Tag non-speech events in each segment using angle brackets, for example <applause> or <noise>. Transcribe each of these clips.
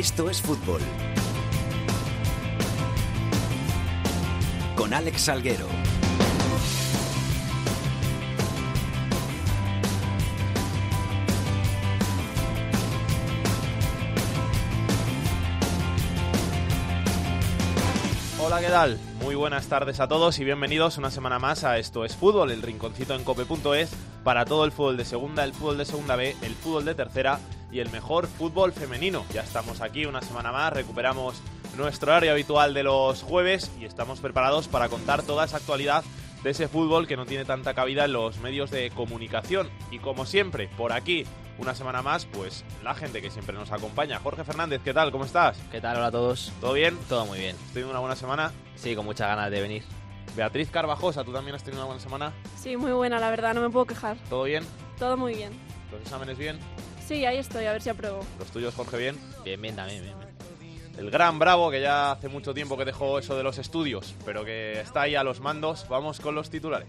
Esto es fútbol. Con Alex Salguero. Hola, ¿qué tal? Muy buenas tardes a todos y bienvenidos una semana más a Esto es Fútbol, el rinconcito en cope.es para todo el fútbol de segunda, el fútbol de segunda B, el fútbol de tercera y el mejor fútbol femenino. Ya estamos aquí una semana más, recuperamos nuestro horario habitual de los jueves y estamos preparados para contar toda esa actualidad de ese fútbol que no tiene tanta cabida en los medios de comunicación. Y como siempre, por aquí, una semana más, pues la gente que siempre nos acompaña. Jorge Fernández, ¿qué tal? ¿Cómo estás? ¿Qué tal? Hola a todos. ¿Todo bien? Todo muy bien. ¿Has tenido una buena semana? Sí, con muchas ganas de venir. Beatriz Carvajosa, ¿tú también has tenido una buena semana? Sí, muy buena, la verdad, no me puedo quejar. ¿Todo bien? Todo muy bien. ¿Los exámenes bien? Sí, ahí estoy, a ver si apruebo. ¿Los tuyos, Jorge, bien? Bien, bien, también, bien, bien. El gran Bravo, que ya hace mucho tiempo que dejó eso de los estudios, pero que está ahí a los mandos. Vamos con los titulares.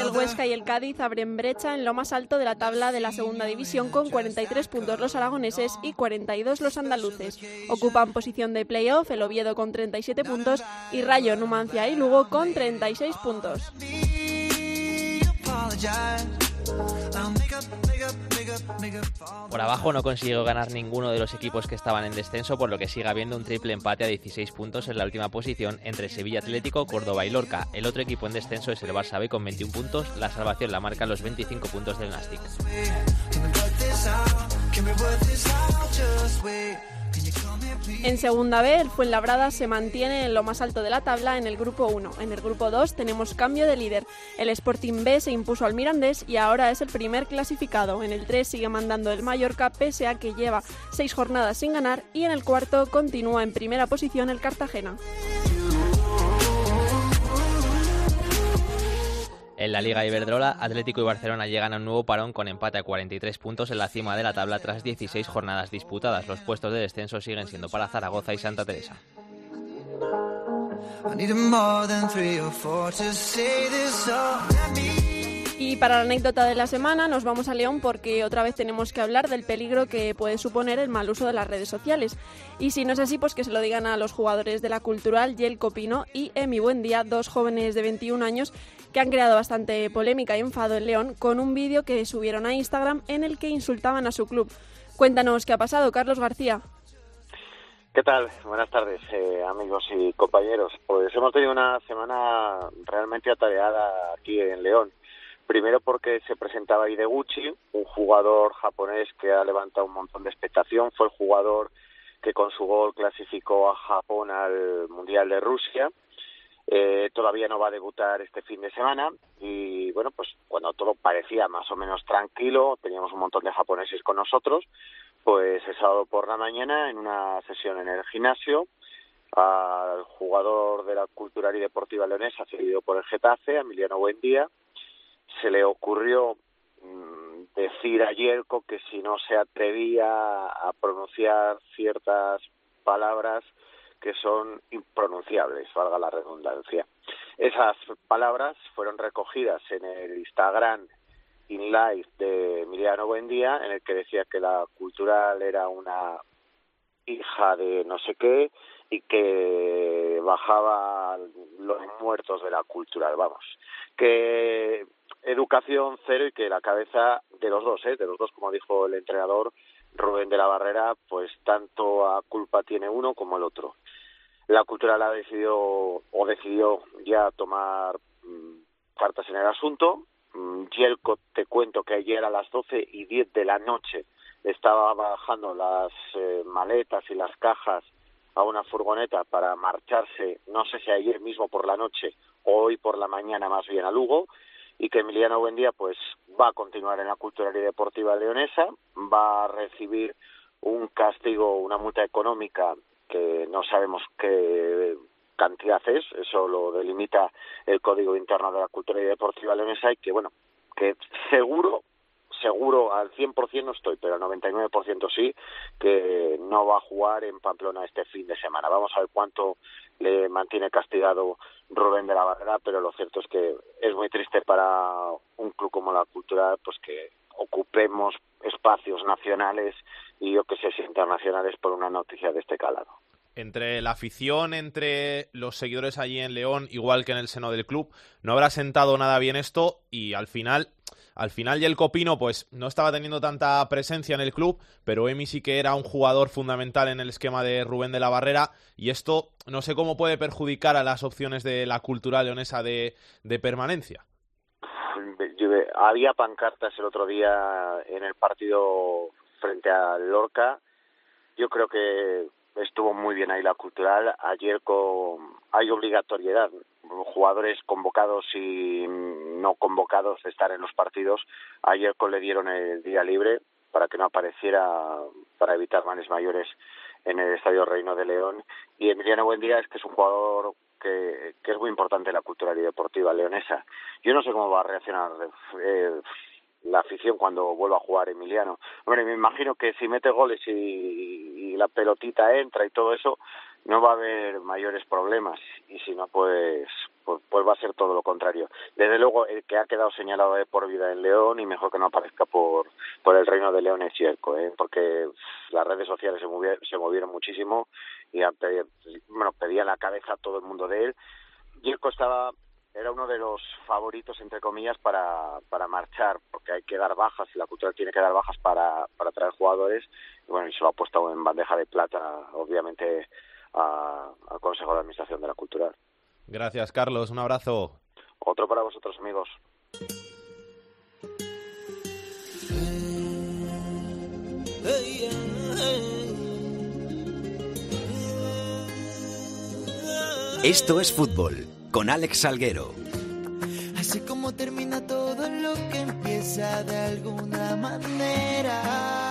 El Huesca y el Cádiz abren brecha en lo más alto de la tabla de la segunda división con 43 puntos los aragoneses y 42 los andaluces. Ocupan posición de playoff el Oviedo con 37 puntos y Rayo, Numancia y Lugo con 36 puntos. Por abajo no consiguió ganar ninguno de los equipos que estaban en descenso, por lo que sigue habiendo un triple empate a 16 puntos en la última posición entre Sevilla Atlético, Córdoba y Lorca. El otro equipo en descenso es el Barça B con 21 puntos. La salvación la marcan los 25 puntos del Nastic. En segunda B, el Fuenlabrada se mantiene en lo más alto de la tabla en el grupo 1. En el grupo 2 tenemos cambio de líder. El Sporting B se impuso al Mirandés y ahora es el primer clasificado. En el 3 sigue mandando el Mallorca pese a que lleva seis jornadas sin ganar y en el cuarto continúa en primera posición el Cartagena. En la Liga Iberdrola, Atlético y Barcelona llegan a un nuevo parón con empate a 43 puntos en la cima de la tabla tras 16 jornadas disputadas. Los puestos de descenso siguen siendo para Zaragoza y Santa Teresa. Y para la anécdota de la semana nos vamos a León porque otra vez tenemos que hablar del peligro que puede suponer el mal uso de las redes sociales. Y si no es así, pues que se lo digan a los jugadores de la Cultural, Yel Copino y Emi Buendía, dos jóvenes de 21 años que han creado bastante polémica y enfado en León con un vídeo que subieron a Instagram en el que insultaban a su club. Cuéntanos qué ha pasado, Carlos García. ¿Qué tal? Buenas tardes, eh, amigos y compañeros. Pues hemos tenido una semana realmente atareada aquí en León. Primero porque se presentaba Ideguchi, un jugador japonés que ha levantado un montón de expectación. Fue el jugador que con su gol clasificó a Japón al Mundial de Rusia. Eh, todavía no va a debutar este fin de semana y bueno, pues cuando todo parecía más o menos tranquilo, teníamos un montón de japoneses con nosotros, pues el sábado por la mañana en una sesión en el gimnasio al jugador de la Cultural y Deportiva Leonesa cedido por el Getafe, Emiliano Buendía, se le ocurrió decir a Yerko que si no se atrevía a pronunciar ciertas palabras que son impronunciables, valga la redundancia. Esas palabras fueron recogidas en el Instagram in live de Emiliano Buendía, en el que decía que la cultural era una hija de no sé qué y que bajaba los muertos de la cultural, vamos. Que educación cero y que la cabeza de los dos, ¿eh? de los dos, como dijo el entrenador Rubén de la Barrera, pues tanto a culpa tiene uno como el otro. La cultural ha decidido o decidió ya tomar mmm, cartas en el asunto. Mm, Yelko, te cuento que ayer a las 12 y 10 de la noche estaba bajando las eh, maletas y las cajas a una furgoneta para marcharse, no sé si ayer mismo por la noche o hoy por la mañana más bien a Lugo, y que Emiliano Buendía pues va a continuar en la Cultural y Deportiva Leonesa, va a recibir un castigo, una multa económica que no sabemos qué cantidad es, eso lo delimita el Código Interno de la Cultura y Deportiva Leonesa y que bueno, que seguro, seguro al 100% no estoy, pero al 99% sí, que no va a jugar en Pamplona este fin de semana. Vamos a ver cuánto le mantiene castigado Rubén de la Barrera, pero lo cierto es que es muy triste para un club como la Cultural pues que ocupemos espacios nacionales y yo que sé si internacionales por una noticia de este calado entre la afición, entre los seguidores allí en León, igual que en el seno del club, no habrá sentado nada bien esto y al final, al final y el Copino pues no estaba teniendo tanta presencia en el club, pero Emi sí que era un jugador fundamental en el esquema de Rubén de la Barrera y esto no sé cómo puede perjudicar a las opciones de la cultura leonesa de permanencia. Había pancartas el otro día en el partido frente al Lorca. Yo creo que estuvo muy bien ahí la cultural. Ayer con, hay obligatoriedad, jugadores convocados y no convocados de estar en los partidos. Ayer con le dieron el día libre para que no apareciera, para evitar males mayores en el Estadio Reino de León. Y Emiliano Buendía es que es un jugador que, que es muy importante la cultural y deportiva leonesa. Yo no sé cómo va a reaccionar eh, la afición cuando vuelva a jugar Emiliano. Hombre, me imagino que si mete goles y, la pelotita entra y todo eso, no va a haber mayores problemas y si no, pues, pues, pues, va a ser todo lo contrario. Desde luego, el que ha quedado señalado de por vida en León y mejor que no aparezca por, por el reino de León es Yerko, ¿eh? porque las redes sociales se movieron, se movieron muchísimo y bueno, pedía la cabeza a todo el mundo de él. Yerko estaba era uno de los favoritos, entre comillas, para, para marchar, porque hay que dar bajas y la cultura tiene que dar bajas para, para traer jugadores. Y bueno, y se lo ha puesto en bandeja de plata, obviamente, al Consejo de Administración de la Cultural. Gracias, Carlos. Un abrazo. Otro para vosotros, amigos. Esto es fútbol con Alex Salguero. Así como termina todo lo que empieza de alguna manera.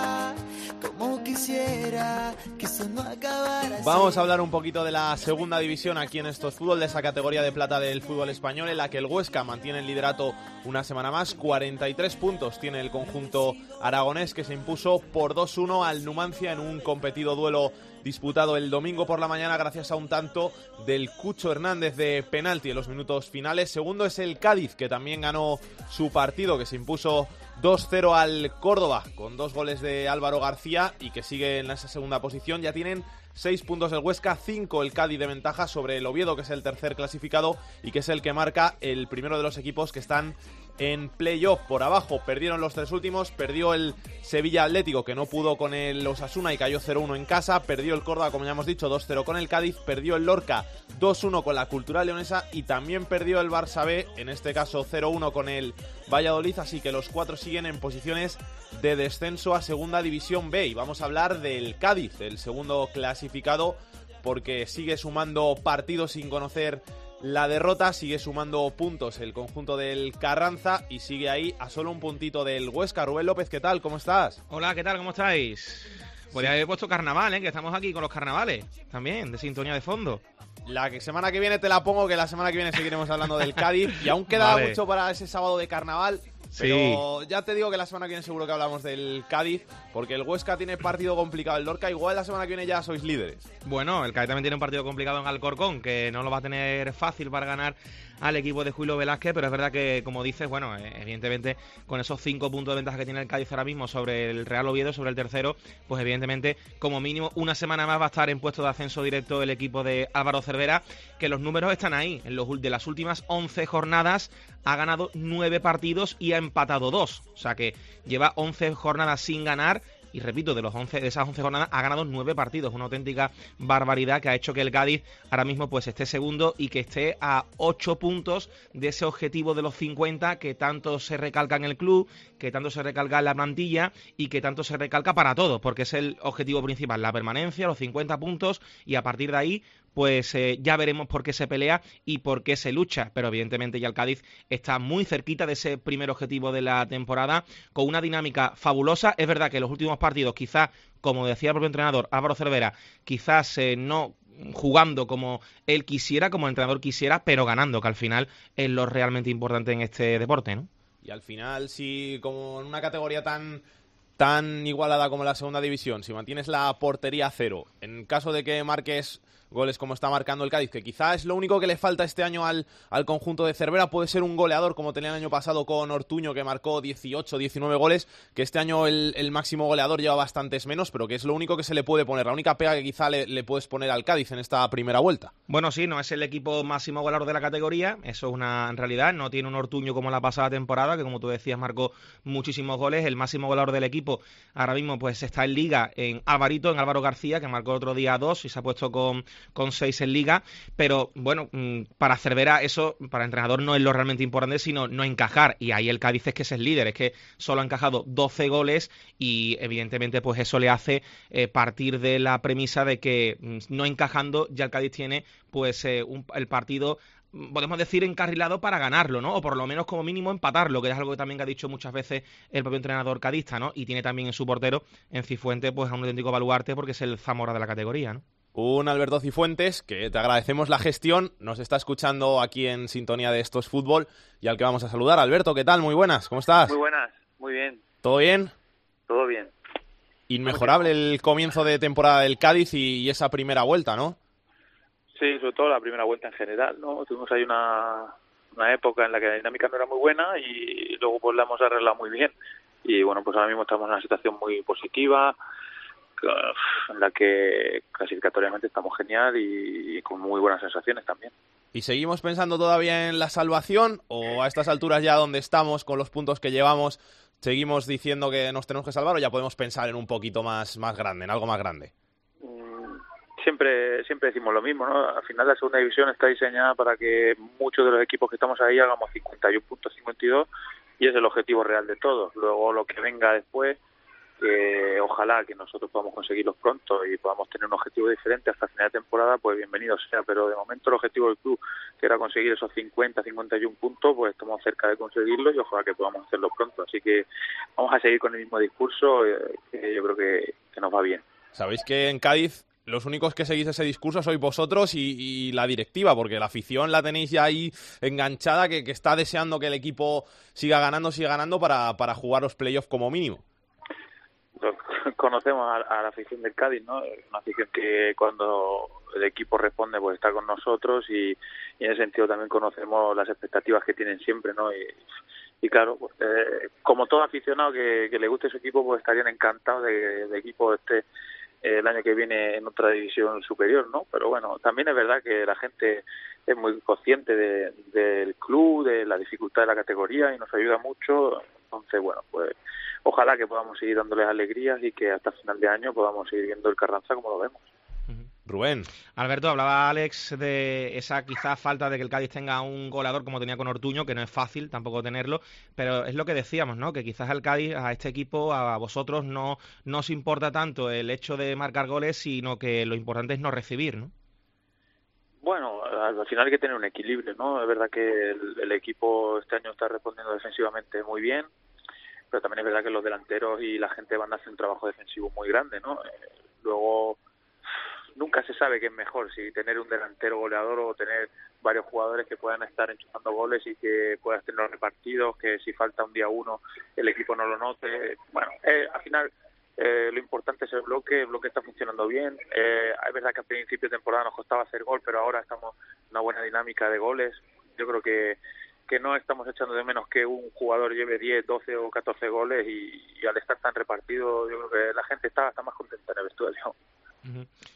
Vamos a hablar un poquito de la segunda división aquí en estos fútbol, de esa categoría de plata del fútbol español, en la que el Huesca mantiene el liderato una semana más. 43 puntos tiene el conjunto aragonés que se impuso por 2-1 al Numancia en un competido duelo disputado el domingo por la mañana gracias a un tanto del Cucho Hernández de penalti en los minutos finales. Segundo es el Cádiz, que también ganó su partido, que se impuso 2-0 al Córdoba con dos goles de Álvaro García y que sigue en esa segunda posición. Ya tienen seis puntos el Huesca, cinco el Cádiz de ventaja sobre el Oviedo, que es el tercer clasificado y que es el que marca el primero de los equipos que están en playoff. Por abajo. Perdieron los tres últimos, perdió el Sevilla Atlético que no pudo con el Osasuna y cayó 0-1 en casa, perdió el Córdoba como ya hemos dicho 2-0 con el Cádiz, perdió el Lorca 2-1 con la Cultural Leonesa. Y también perdió el Barça B, en este caso 0-1 con el Valladolid, así que los cuatro siguen en posiciones de descenso a Segunda División B. Y vamos a hablar del Cádiz, el segundo clasificado porque sigue sumando partidos sin conocer la derrota sigue sumando puntos el conjunto del Carranza y sigue ahí a solo un puntito del Huesca. Rubén López, ¿qué tal? ¿Cómo estás? Hola, ¿qué tal? ¿Cómo estáis? Podría haber puesto carnaval, ¿eh? Que estamos aquí con los carnavales también, de sintonía de fondo. La que semana que viene te la pongo, que la semana que viene seguiremos hablando del Cádiz. Y aún queda mucho para ese sábado de carnaval. Pero ya te digo que la semana que viene seguro que hablamos del Cádiz, porque el Huesca tiene partido complicado. El Lorca igual la semana que viene ya sois líderes. Bueno, el Cádiz también tiene un partido complicado en Alcorcón, que no lo va a tener fácil para ganar al equipo de Julio Velázquez, pero es verdad que, como dices, bueno, eh, evidentemente con esos cinco puntos de ventaja que tiene el Cádiz ahora mismo sobre el Real Oviedo, sobre el tercero, pues evidentemente, como mínimo, una semana más va a estar en puesto de ascenso directo el equipo de Álvaro Cervera, que los números están ahí. En los de las últimas 11 jornadas ha ganado nueve partidos y ha empatado dos. O sea que lleva 11 jornadas sin ganar y repito, de, los 11, de esas 11 jornadas ha ganado 9 partidos, una auténtica barbaridad que ha hecho que el Cádiz ahora mismo pues esté segundo y que esté a 8 puntos de ese objetivo de los 50 que tanto se recalca en el club, que tanto se recalca en la plantilla y que tanto se recalca para todos, porque es el objetivo principal, la permanencia, los 50 puntos y a partir de ahí pues eh, ya veremos por qué se pelea y por qué se lucha. Pero evidentemente ya el Cádiz está muy cerquita de ese primer objetivo de la temporada, con una dinámica fabulosa. Es verdad que los últimos partidos, quizás, como decía el propio entrenador Álvaro Cervera, quizás eh, no jugando como él quisiera, como el entrenador quisiera, pero ganando, que al final es lo realmente importante en este deporte, ¿no? Y al final, si como en una categoría tan tan igualada como la segunda división, si mantienes la portería a cero, en caso de que marques goles como está marcando el Cádiz, que quizás es lo único que le falta este año al, al conjunto de Cervera, puede ser un goleador como tenía el año pasado con Ortuño, que marcó 18, 19 goles, que este año el, el máximo goleador lleva bastantes menos, pero que es lo único que se le puede poner, la única pega que quizá le, le puedes poner al Cádiz en esta primera vuelta. Bueno, sí, no es el equipo máximo goleador de la categoría, eso es una realidad, no tiene un Ortuño como la pasada temporada, que como tú decías marcó muchísimos goles, el máximo goleador del equipo ahora mismo pues está en liga en Alvarito, en Álvaro García, que marcó otro día dos y se ha puesto con, con seis en liga, pero bueno, mm, para Cervera eso, para entrenador no es lo realmente importante, sino no encajar, y ahí el Cádiz es que es el líder, es que solo ha encajado 12 goles y evidentemente pues eso le hace eh, partir de la premisa de que mm, no encajando ya el Cádiz tiene pues eh, un, el partido mm, podemos decir encarrilado para ganarlo, ¿no? O por lo menos como mínimo empatarlo, que es algo que también ha dicho muchas veces el propio entrenador cadista, ¿no? Y tiene también en su portero, en Cifuente, pues a un auténtico baluarte porque es el Zamora de la categoría, ¿no? Un Alberto Cifuentes, que te agradecemos la gestión, nos está escuchando aquí en sintonía de Estos Fútbol y al que vamos a saludar. Alberto, ¿qué tal? Muy buenas, ¿cómo estás? Muy buenas, muy bien. ¿Todo bien? Todo bien. Inmejorable el comienzo de temporada del Cádiz y, y esa primera vuelta, ¿no? Sí, sobre todo la primera vuelta en general, ¿no? Tuvimos ahí una, una época en la que la dinámica no era muy buena y luego pues la hemos arreglado muy bien. Y bueno, pues ahora mismo estamos en una situación muy positiva, en la que clasificatoriamente estamos genial y, y con muy buenas sensaciones también. ¿Y seguimos pensando todavía en la salvación o a estas alturas ya donde estamos con los puntos que llevamos seguimos diciendo que nos tenemos que salvar o ya podemos pensar en un poquito más, más grande, en algo más grande? Mm, Siempre, siempre decimos lo mismo, ¿no? Al final la segunda división está diseñada para que muchos de los equipos que estamos ahí hagamos 51 puntos, 52 y es el objetivo real de todos. Luego lo que venga después que ojalá que nosotros podamos conseguirlos pronto y podamos tener un objetivo diferente hasta final de temporada, pues bienvenido sea. Pero de momento el objetivo del club, que era conseguir esos 50, 51 puntos, pues estamos cerca de conseguirlo y ojalá que podamos hacerlo pronto. Así que vamos a seguir con el mismo discurso, eh, que yo creo que, que nos va bien. Sabéis que en Cádiz los únicos que seguís ese discurso sois vosotros y, y, la directiva, porque la afición la tenéis ya ahí enganchada, que, que está deseando que el equipo siga ganando, siga ganando para, para jugar los playoffs como mínimo <laughs> conocemos a, a, la afición del Cádiz, ¿no? Una afición que cuando el equipo responde pues está con nosotros y, en ese sentido también conocemos las expectativas que tienen siempre, ¿no? Y, y claro, pues, eh, como todo aficionado que, que, le guste su equipo, pues estarían encantados de que el equipo esté eh, el año que viene en otra división superior, ¿no? Pero bueno, también es verdad que la gente es muy consciente de, del club, de la dificultad de la categoría y nos ayuda mucho. Entonces, bueno, pues ojalá que podamos seguir dándoles alegrías y que hasta final de año podamos seguir viendo el Carranza como lo vemos. Rubén. Alberto, hablaba Alex de esa quizás falta de que el Cádiz tenga un goleador como tenía con Ortuño, que no es fácil tampoco tenerlo, pero es lo que decíamos, ¿no? Que quizás al Cádiz, a este equipo, a vosotros no, no os importa tanto el hecho de marcar goles, sino que lo importante es no recibir, ¿no? Bueno, al final hay que tener un equilibrio, ¿no? Es verdad que el, el equipo este año está respondiendo defensivamente muy bien, pero también es verdad que los delanteros y la gente van a hacer un trabajo defensivo muy grande, ¿no? Eh, luego nunca se sabe qué es mejor, si tener un delantero goleador o tener varios jugadores que puedan estar enchufando goles y que puedas tener repartidos, que si falta un día uno el equipo no lo note. Bueno, eh, al final eh, lo importante es el bloque, el bloque está funcionando bien. Eh, es verdad que a principio de temporada nos costaba hacer gol, pero ahora estamos en una buena dinámica de goles. Yo creo que que no estamos echando de menos que un jugador lleve 10, 12 o 14 goles y, al estar tan repartido, yo creo que la gente está, más contenta en el vestuario.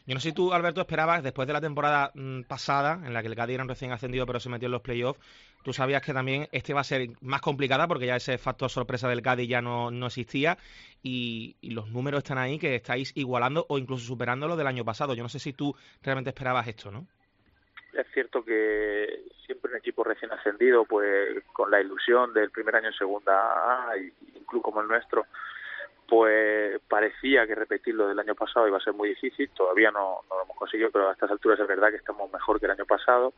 Yo no sé si tú, Alberto, esperabas, después de la temporada mmm, pasada, en la que el Cádiz era recién ascendido pero se metió en los playoffs, tú sabías que también este va a ser más complicada porque ya ese factor sorpresa del Cádiz ya no, existía y, y, los números están ahí que estáis igualando o incluso superando lo del año pasado. Yo no sé si tú realmente esperabas esto, ¿no? Es cierto que siempre un equipo recién ascendido, pues con la ilusión del primer año en segunda A, y un club como el nuestro, pues parecía que repetir lo del año pasado iba a ser muy difícil, todavía no, lo hemos conseguido, pero a estas alturas es verdad que estamos mejor que el año pasado.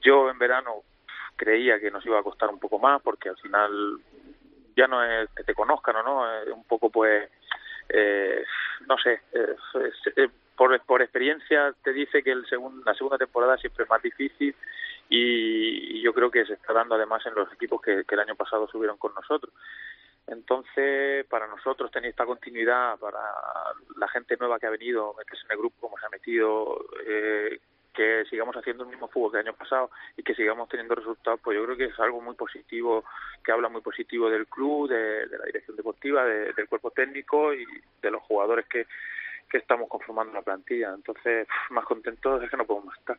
Yo en verano creía que nos iba a costar un poco más, porque al final ya no es que te conozcan o no, es un poco pues, eh, no sé, por, por experiencia te dice que el segun, la segunda temporada siempre es más difícil y, yo creo que se está dando además en los equipos que, el año pasado subieron con nosotros. Entonces, para nosotros tener esta continuidad, para la gente nueva que ha venido, meterse en el grupo como se ha metido, eh, que sigamos haciendo el mismo fútbol que el año pasado y que sigamos teniendo resultados, pues yo creo que es algo muy positivo, que habla muy positivo del club, de, la dirección deportiva, del cuerpo técnico y de los jugadores que, que estamos conformando la plantilla. Entonces, más contentos es que no podemos estar.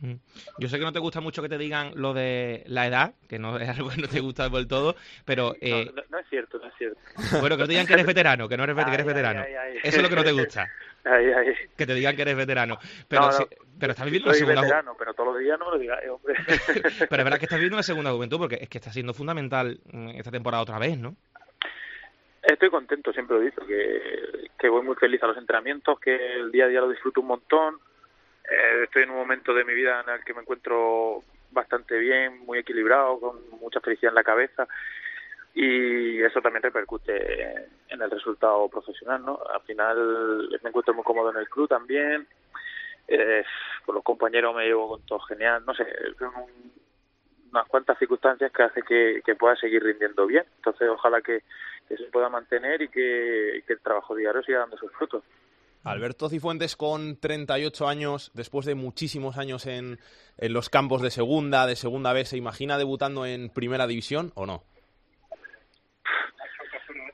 Mm. Yo sé que no te gusta mucho que te digan lo de la edad, que no es <laughs> algo que no te gusta del todo, pero... Eh... No, es cierto, no es cierto. Bueno, que no te digan que eres veterano, que no eres, que eres veterano. Eso es lo que no te gusta. <laughs> Que te digan que eres veterano. Pero, pero estás viviendo soy segunda veterano, pero todos los días no lo digas, hombre. <laughs> pero es verdad que estás viviendo una segunda juventud, porque es que está siendo fundamental mm, esta temporada otra vez, ¿no? Estoy contento, siempre lo he dicho, que, voy muy feliz a los entrenamientos, que el día a día lo disfruto un montón, eh, estoy en un momento de mi vida en el que me encuentro bastante bien, muy equilibrado, con mucha felicidad en la cabeza y eso también repercute en el resultado profesional, ¿no? Al final me encuentro muy cómodo en el club también, eh, con los compañeros me llevo con todo genial, no sé, son unas cuantas circunstancias que hace que, pueda seguir rindiendo bien, entonces ojalá que, se pueda mantener y que, que el trabajo diario siga dando sus frutos. Alberto Cifuentes con 38 años, después de muchísimos años en, en, los campos de segunda, de segunda vez, ¿se imagina debutando en primera división o no?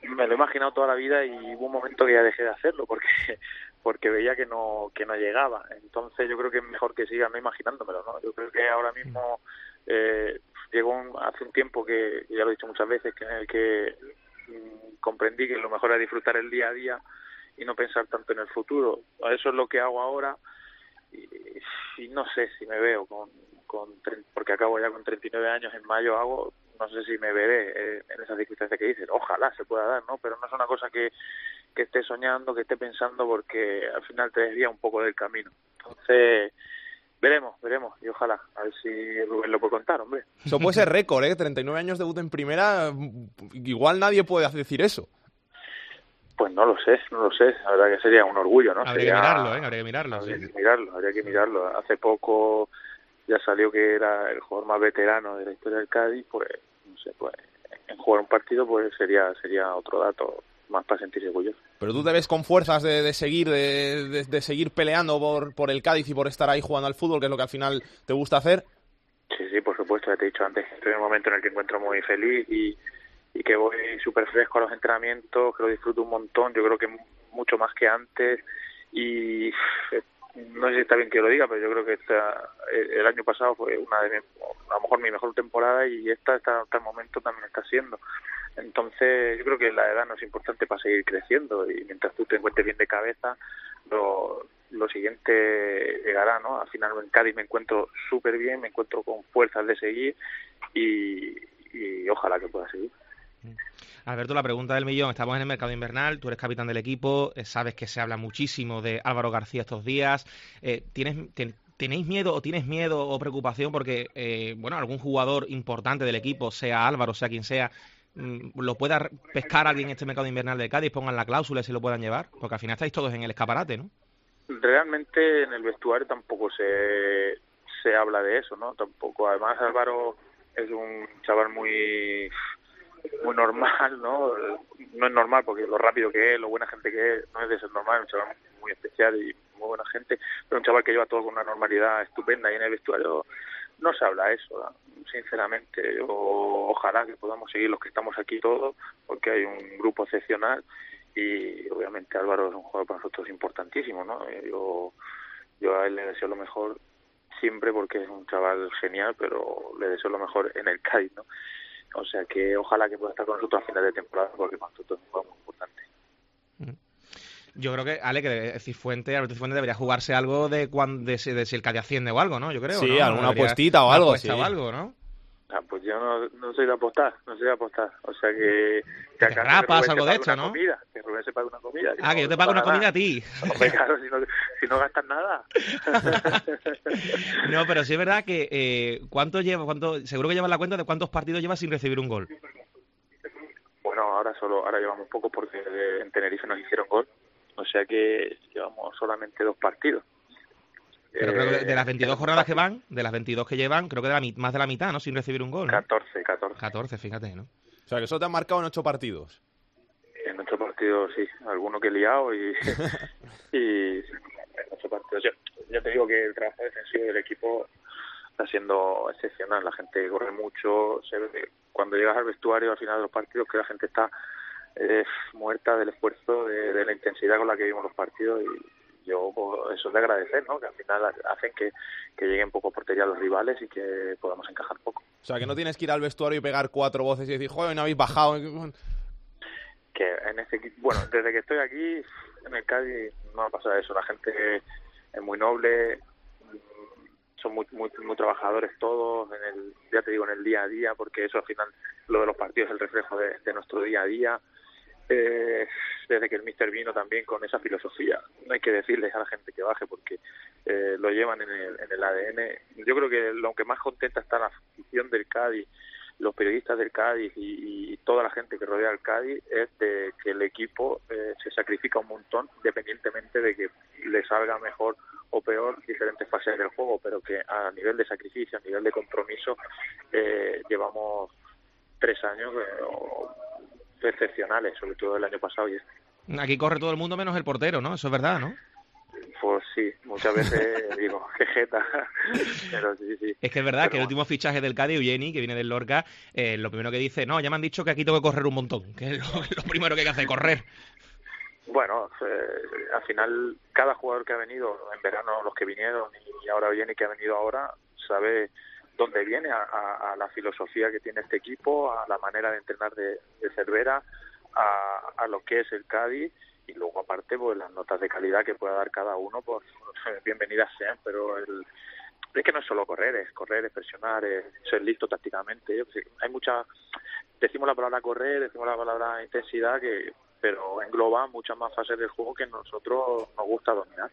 Me lo he imaginado toda la vida y hubo un momento que ya dejé de hacerlo porque <laughs> porque veía que no que no llegaba. Entonces yo creo que es mejor que siga no imaginándomelo, ¿no? Yo creo que ahora mismo eh, llegó hace un tiempo que ya lo he dicho muchas veces que en el que comprendí que lo mejor era disfrutar el día a día y no pensar tanto en el futuro. Eso es lo que hago ahora y, no sé si me veo con, con porque acabo ya con 39 años en mayo hago no sé si me veré eh, en esa circunstancia que dices. Ojalá se pueda dar no pero no es una cosa que, que esté soñando que esté pensando porque al final te desvía un poco del camino. Entonces veremos veremos y ojalá a ver si Rubén lo puede contar hombre eso puede ser récord eh 39 años debut en primera igual nadie puede decir eso pues no lo sé, no lo sé. La verdad que sería un orgullo, ¿no? Habría que mirarlo, ¿eh? Habría que mirarlo. Habría que mirarlo, habría que mirarlo. Hace poco ya salió que era el jugador más veterano de la historia del Cádiz, pues, no sé, pues en jugar un partido pues sería sería otro dato más para sentirse orgulloso. Pero tú te ves con fuerzas de, de seguir de, de, seguir peleando por, por el Cádiz y por estar ahí jugando al fútbol, que es lo que al final te gusta hacer. Sí, sí, por supuesto, ya te he dicho antes estoy en un momento en el que encuentro muy feliz y, y que voy súper fresco a los entrenamientos, que lo disfruto un montón, yo creo que mucho más que antes y no sé si está bien que lo diga, pero yo creo que el año pasado fue una de a lo mejor mi mejor temporada y esta hasta, el momento también está siendo. Entonces yo creo que la edad no es importante para seguir creciendo y mientras tú te encuentres bien de cabeza, lo, lo siguiente llegará, ¿no? Al final en Cádiz me encuentro súper bien, me encuentro con fuerzas de seguir y, y ojalá que pueda seguir. Alberto, la pregunta del millón. Estamos en el mercado invernal, tú eres capitán del equipo, eh, sabes que se habla muchísimo de Álvaro García estos días. Eh, ¿tienes, ¿Tenéis miedo o tienes miedo o preocupación porque, eh, bueno, algún jugador importante del equipo, sea Álvaro, sea quien sea, mm, lo pueda pescar alguien en este mercado invernal de Cádiz, pongan la cláusula y se lo puedan llevar? Porque al final estáis todos en el escaparate, ¿no? Realmente en el vestuario tampoco se, se habla de eso, ¿no? Tampoco. Además, Álvaro es un chaval muy muy normal, ¿no? No es normal porque lo rápido que es, lo buena gente que es, no es de ser normal, es un chaval muy especial y muy buena gente, pero un chaval que lleva todo con una normalidad estupenda y en el vestuario no se habla eso, sinceramente. Yo, ojalá que podamos seguir los que estamos aquí todos, porque hay un grupo excepcional y obviamente Álvaro es un jugador para nosotros importantísimo, ¿no? Yo, yo a él le deseo lo mejor siempre porque es un chaval genial, pero le deseo lo mejor en el CAI, ¿no? O sea que ojalá que pueda estar con nosotros a final de temporada porque para nosotros es un juego muy importante. Mm. Yo creo que, Ale, que Cifuente, Alberto Cifuente debería jugarse algo de, cuando, de, si el Cádiz asciende o algo, ¿no? Yo creo, Sí, alguna apuestita o algo, sí. o algo, ¿no? Ah, pues yo no, no soy de apostar, no soy de apostar. O sea que... Que, que rapas algo de esto, ¿no? Comida, que Rubén se pague una comida. ah, que yo te pago una comida a ti. <laughs> Hombre, claro, si no, si no gastas nada. <laughs> no, pero sí es verdad que... Eh, ¿Cuánto lleva? Cuánto, seguro que llevas la cuenta de cuántos partidos llevas sin recibir un gol. Bueno, ahora solo ahora llevamos poco porque en Tenerife nos hicieron gol. O sea que llevamos solamente dos partidos. Pero creo que de las 22 Eh, jornadas que van, de las 22 que llevan, creo que de la, más de la mitad, ¿no? Sin recibir un gol. ¿no? 14, 14. 14, fíjate, ¿no? O sea, que eso te han marcado en ocho partidos. En otro partido sí, alguno que he liado y, <laughs> y en otro partido. Ya, ya te digo que el trabajo defensivo del equipo está siendo excepcional. La gente corre mucho. Se ve, cuando llegas al vestuario al final de los partidos que la gente está eh, muerta del esfuerzo, de, de la intensidad con la que vimos los partidos y yo pues, eso es de agradecer, ¿no? Que al final hacen que, que lleguen poco a portería los rivales y que podamos encajar poco. O sea, que no tienes que ir al vestuario y pegar cuatro voces y decir, joder, no habéis bajado. que en este bueno, desde que estoy aquí en el Cádiz no ha pasado eso, la gente es muy noble, son muy, muy, muy trabajadores todos, en el, ya te digo, en el día a día, porque eso al final, lo de los partidos es el reflejo de, de nuestro día a día. Eh, desde que el Mister vino también con esa filosofía, no hay que decirles a la gente que baje porque eh, lo llevan en el, en el ADN. Yo creo que lo que más contenta está la afición del Cádiz los periodistas del Cádiz y, toda la gente que rodea al Cádiz es de que el equipo eh, se sacrifica un montón independientemente de que le salga mejor o peor diferentes fases del juego, pero que a nivel de sacrificio, a nivel de compromiso, eh, llevamos tres años eh, o- excepcionales, sobre todo el año pasado y este. Aquí corre todo el mundo menos el portero, ¿no? Eso es verdad, ¿no? Pues sí, muchas veces <laughs> digo, qué jeta, <laughs> pero sí, sí. Es que es verdad Pero que el bueno. último fichaje del Cádiz, Eugeni, que viene del Lorca, eh, lo primero que dice, no, ya me han dicho que aquí tengo que correr un montón, que es lo, <laughs> lo primero que hay que hacer, correr. Bueno, eh, al final cada jugador que ha venido en verano, los que vinieron y ahora viene que ha venido ahora, sabe dónde viene, a, a- a la filosofía que tiene este equipo, a la manera de entrenar de, Cervera, a, a lo que es el Cádiz y luego aparte pues las notas de calidad que pueda dar cada uno, pues <laughs> bienvenidas sean, pero el, es que no es solo correr, es correr, es presionar, es ser listo tácticamente. Hay muchas, decimos la palabra correr, decimos la palabra intensidad, que pero engloba muchas más fases del juego que nosotros nos gusta dominar.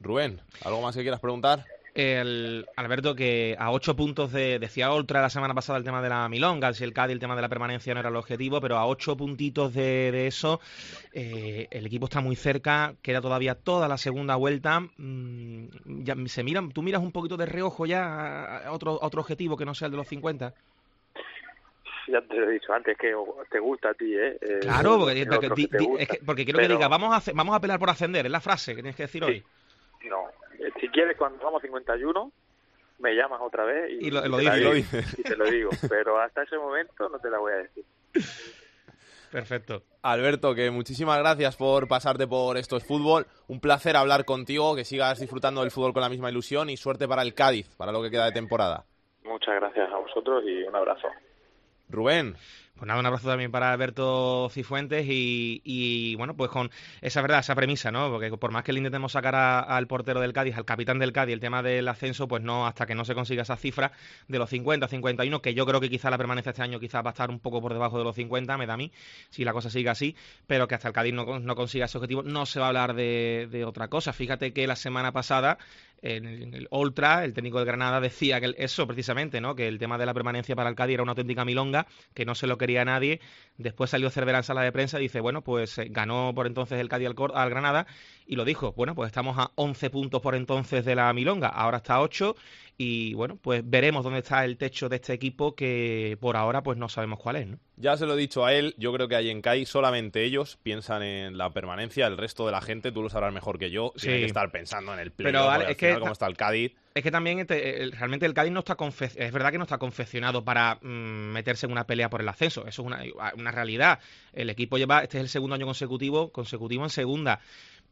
Rubén, ¿algo más que quieras preguntar? El, Alberto, que a ocho puntos de, decía Oltra la semana pasada el tema de la Milonga, si el Cádiz el tema de la permanencia no era el objetivo, pero a ocho puntitos de, de eso, eh, el equipo está muy cerca, queda todavía toda la segunda vuelta. mm, ya se miran, tú miras un poquito de reojo ya a, otro, a otro objetivo que no sea el de los 50. Ya te lo he dicho antes, que te gusta a ti, ¿eh? Eh, Claro, porque, porque otro di- que te di- gusta. es que- porque quiero que diga, vamos a, vamos a pelear por ascender, es la frase que tienes que decir hoy. No, si quieres cuando vamos 51 me llamas otra vez y, Y lo- y lo te la dices. digo, y te lo digo, pero hasta ese momento no te la voy a decir. Perfecto. Alberto, que muchísimas gracias por pasarte por Esto es Fútbol. Un placer hablar contigo, que sigas disfrutando del fútbol con la misma ilusión y suerte para el Cádiz, para lo que queda de temporada. Muchas gracias a vosotros y un abrazo. Rubén, Pues nada, un abrazo también para Alberto Cifuentes y, bueno, pues con esa verdad, esa premisa, ¿no? Porque por más que le intentemos sacar al portero del Cádiz, al capitán del Cádiz, el tema del ascenso, pues no, hasta que no se consiga esa cifra de los 50, 51, que yo creo que quizá la permanencia este año quizá va a estar un poco por debajo de los 50, me da a mí, si la cosa sigue así, pero que hasta el Cádiz no, con- no consiga ese objetivo, no se va a hablar de, otra cosa. Fíjate que la semana pasada en el, Ultra, el técnico del Granada decía que eso precisamente, ¿no? Que el tema de la permanencia para el Cádiz era una auténtica milonga, que no se lo quería nadie. Después salió Cervera en sala de prensa y dice, bueno, pues eh, ganó por entonces el Cádiz al, al Granada y lo dijo, bueno, pues estamos a 11 puntos por entonces de la milonga, ahora está a 8 y bueno, pues veremos dónde está el techo de este equipo que por ahora pues no sabemos cuál es, ¿no? ya se lo he dicho a él, yo creo que ahí en Cádiz solamente ellos piensan en la permanencia, el resto de la gente, tú lo sabrás mejor que yo, tiene Sí. que estar pensando en el Pero, porque al es que como está el Cádiz. Es que también este, realmente el Cádiz no está confe- es verdad que no está confeccionado para mm, meterse en una pelea por el ascenso, eso es una, una realidad. El equipo lleva, este es el segundo año consecutivo, consecutivo en segunda.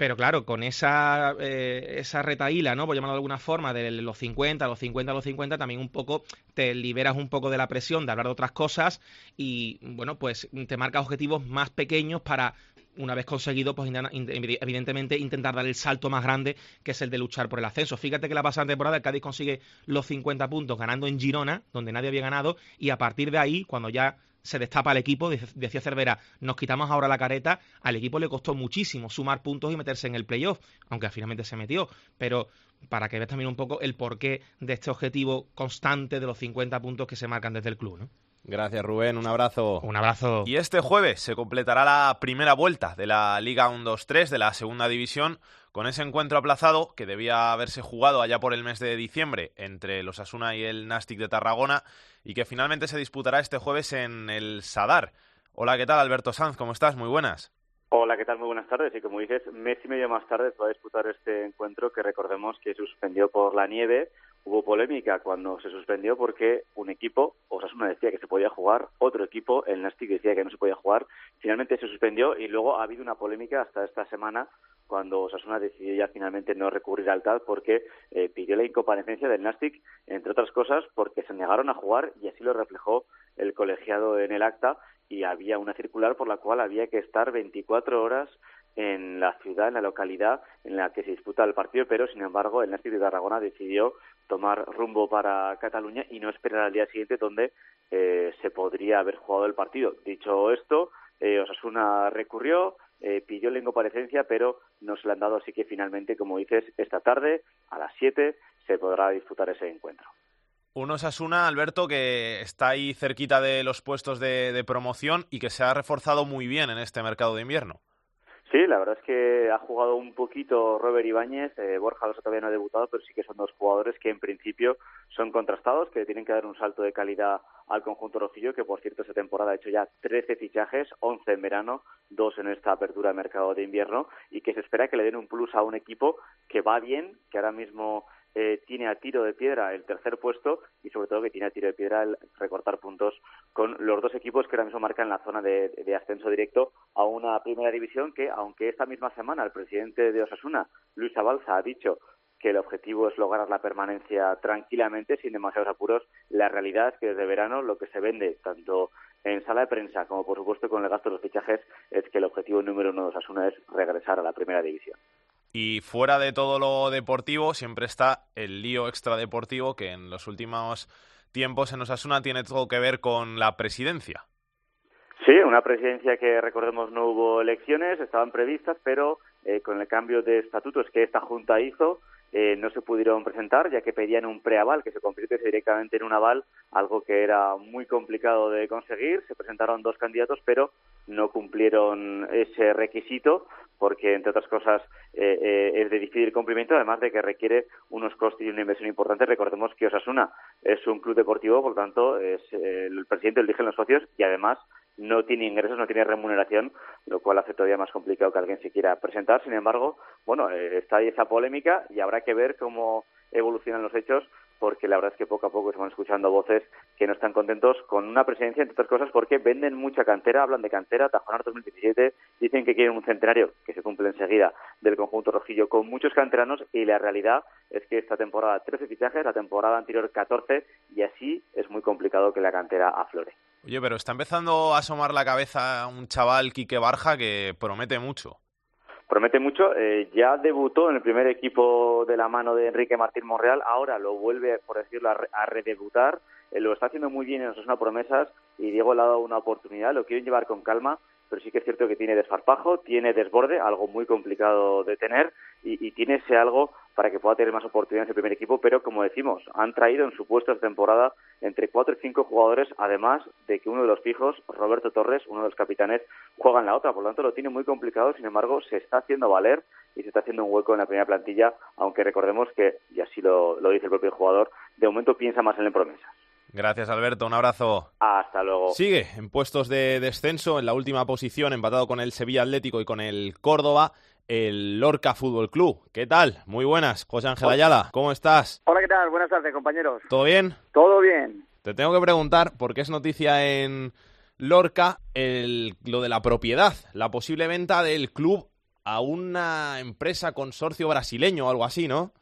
Pero claro, con esa, eh, esa retaíla, ¿no? Por llamarlo de alguna forma, de los 50, los 50, los 50, también un poco te liberas un poco de la presión de hablar de otras cosas y, bueno, pues te marcas objetivos más pequeños para, una vez conseguido, pues evidentemente intentar dar el salto más grande, que es el de luchar por el ascenso. Fíjate que la pasada temporada el Cádiz consigue los 50 puntos ganando en Girona, donde nadie había ganado, y a partir de ahí, cuando ya se destapa el equipo, decía Cervera, nos quitamos ahora la careta, al equipo le costó muchísimo sumar puntos y meterse en el playoff, aunque finalmente se metió, pero para que veas también un poco el porqué de este objetivo constante de los 50 puntos que se marcan desde el club, ¿no? Gracias Rubén, un abrazo. Un abrazo. Y este jueves se completará la primera vuelta de la Liga 1-2-3 de la segunda división con ese encuentro aplazado que debía haberse jugado allá por el mes de diciembre entre los Asuna y el Nastic de Tarragona y que finalmente se disputará este jueves en el Sadar. Hola, ¿qué tal Alberto Sanz? ¿Cómo estás? Muy buenas. Hola, ¿qué tal? Muy buenas tardes. Y como dices, mes y medio más tarde va a disputar este encuentro que recordemos que suspendió por la nieve. Hubo polémica cuando se suspendió porque un equipo, Osasuna decía que se podía jugar, otro equipo, el Nastic, decía que no se podía jugar. Finalmente se suspendió y luego ha habido una polémica hasta esta semana cuando Osasuna decidió ya finalmente no recurrir al TAD porque eh, pidió la incomparecencia del Nastic, entre otras cosas porque se negaron a jugar y así lo reflejó el colegiado en el acta y había una circular por la cual había que estar 24 horas en la ciudad, en la localidad en la que se disputa el partido, pero sin embargo el Nastic de Tarragona decidió tomar rumbo para Cataluña y no esperar al día siguiente donde eh, se podría haber jugado el partido. Dicho esto, eh, Osasuna recurrió, eh, pidió la incomparecencia, pero no se le han dado, así que finalmente, como dices, esta tarde a las 7 se podrá disputar ese encuentro. Un Osasuna, Alberto, que está ahí cerquita de los puestos de, promoción y que se ha reforzado muy bien en este mercado de invierno. Sí, la verdad es que ha jugado un poquito Robert Ibáñez, eh, Borja Losa todavía no ha debutado, pero sí que son dos jugadores que en principio son contrastados, que tienen que dar un salto de calidad al conjunto rojillo, que por cierto esta temporada ha hecho ya 13 fichajes, 11 en verano, dos en esta apertura de mercado de invierno, y que se espera que le den un plus a un equipo que va bien, que ahora mismo eh, tiene a tiro de piedra el tercer puesto y sobre todo que tiene a tiro de piedra el recortar puntos con los dos equipos que ahora mismo marcan la zona de, ascenso directo a una primera división que, aunque esta misma semana el presidente de Osasuna, Luis Abalza, ha dicho que el objetivo es lograr la permanencia tranquilamente, sin demasiados apuros. La realidad es que desde verano lo que se vende, tanto en sala de prensa como por supuesto con el gasto de los fichajes, es que el objetivo número uno de Osasuna es regresar a la primera división. Y fuera de todo lo deportivo, siempre está el lío extradeportivo que en los últimos tiempos en Osasuna tiene todo que ver con la presidencia. Sí, una presidencia que recordemos no hubo elecciones, estaban previstas, pero eh, con el cambio de estatutos que esta Junta hizo, eh, no se pudieron presentar, ya que pedían un preaval que se convirtiese directamente en un aval, algo que era muy complicado de conseguir. Se presentaron dos candidatos, pero no cumplieron ese requisito porque, entre otras cosas, eh, eh, es de difícil cumplimiento, además de que requiere unos costes y una inversión importante. Recordemos que Osasuna es un club deportivo, por lo tanto, es, el presidente lo eligen los socios y, además, no tiene ingresos, no tiene remuneración, lo cual hace todavía más complicado que alguien se quiera presentar. Sin embargo, bueno, eh, está ahí esa polémica y habrá que ver cómo evolucionan los hechos porque la verdad es que poco a poco se van escuchando voces que no están contentos con una presidencia, entre otras cosas, porque venden mucha cantera, hablan de cantera, Tajonar 2017, dicen que quieren un centenario, que se cumple enseguida, del conjunto rojillo, con muchos canteranos, y la realidad es que esta temporada 13 fichajes, la temporada anterior 14, y así es muy complicado que la cantera aflore. Oye, pero está empezando a asomar la cabeza un chaval, Quique Barja, que promete mucho promete mucho. Eh, ya debutó en el primer equipo de la mano de Enrique Martín Monreal, ahora lo vuelve, por decirlo, a, redebutar. Eh, lo está haciendo muy bien en sus promesas y Diego le ha dado una oportunidad. Lo quieren llevar con calma, pero sí que es cierto que tiene desfarpajo, tiene desborde, algo muy complicado de tener, y, tiene ese algo para que pueda tener más oportunidades en el primer equipo, pero como decimos, han traído en su puesto de temporada entre cuatro y cinco jugadores, además de que uno de los fijos, Roberto Torres, uno de los capitanes, juega en la otra, por lo tanto lo tiene muy complicado, sin embargo se está haciendo valer y se está haciendo un hueco en la primera plantilla, aunque recordemos que, y así lo, lo dice el propio jugador, de momento piensa más en la promesa. Gracias, Alberto. Un abrazo. Hasta luego. Sigue en puestos de descenso, en la última posición, empatado con el Sevilla Atlético y con el Córdoba, el Lorca Fútbol Club. ¿Qué tal? Muy buenas. José Ángel Ayala, ¿cómo estás? Hola, ¿qué tal? Buenas tardes, compañeros. ¿Todo bien? Todo bien. Te tengo que preguntar, porque es noticia en Lorca, el, lo de la propiedad, la posible venta del club a una empresa consorcio brasileño o algo así, ¿no?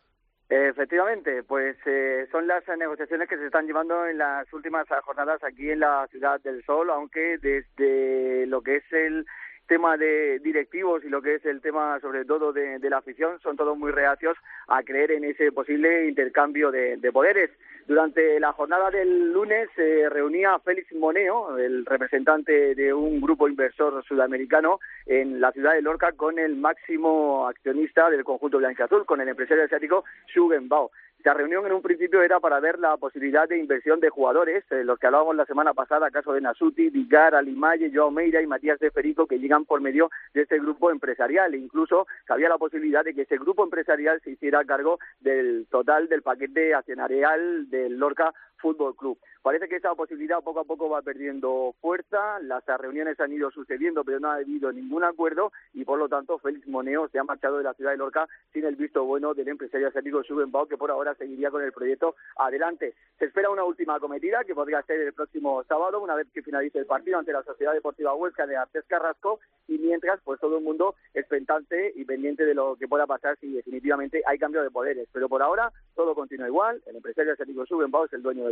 Efectivamente, pues eh, son las negociaciones que se están llevando en las últimas jornadas aquí en la Ciudad del Sol, aunque desde lo que es el tema de directivos y lo que es el tema sobre todo de, la afición son todos muy reacios a creer en ese posible intercambio de, poderes. Durante la jornada del lunes se reunía Félix Moneo, el representante de un grupo inversor sudamericano en la ciudad de Lorca con el máximo accionista del conjunto blanco azul, con el empresario asiático Xu Bao La reunión en un principio era para ver la posibilidad de inversión de jugadores, eh, los que hablábamos la semana pasada, caso de Nasuti, Vigar, Alimaye, Joao Meira y Matías de Ferico, que llegan por medio de este grupo empresarial. E incluso había la posibilidad de que ese grupo empresarial se hiciera cargo del total del paquete accionarial del Lorca Fútbol Club. Parece que esa posibilidad poco a poco va perdiendo fuerza, las reuniones han ido sucediendo, pero no ha habido ningún acuerdo y por lo tanto Félix Moneo se ha marchado de la ciudad de Lorca sin el visto bueno del empresario asiático Subenbao, que por ahora seguiría con el proyecto adelante. Se espera una última cometida que podría ser el próximo sábado, una vez que finalice el partido ante la Sociedad Deportiva Huesca de Artes Carrasco y mientras pues todo el mundo expectante y pendiente de lo que pueda pasar si definitivamente hay cambio de poderes. Pero por ahora todo continúa igual, el empresario asiático Subenbao es el dueño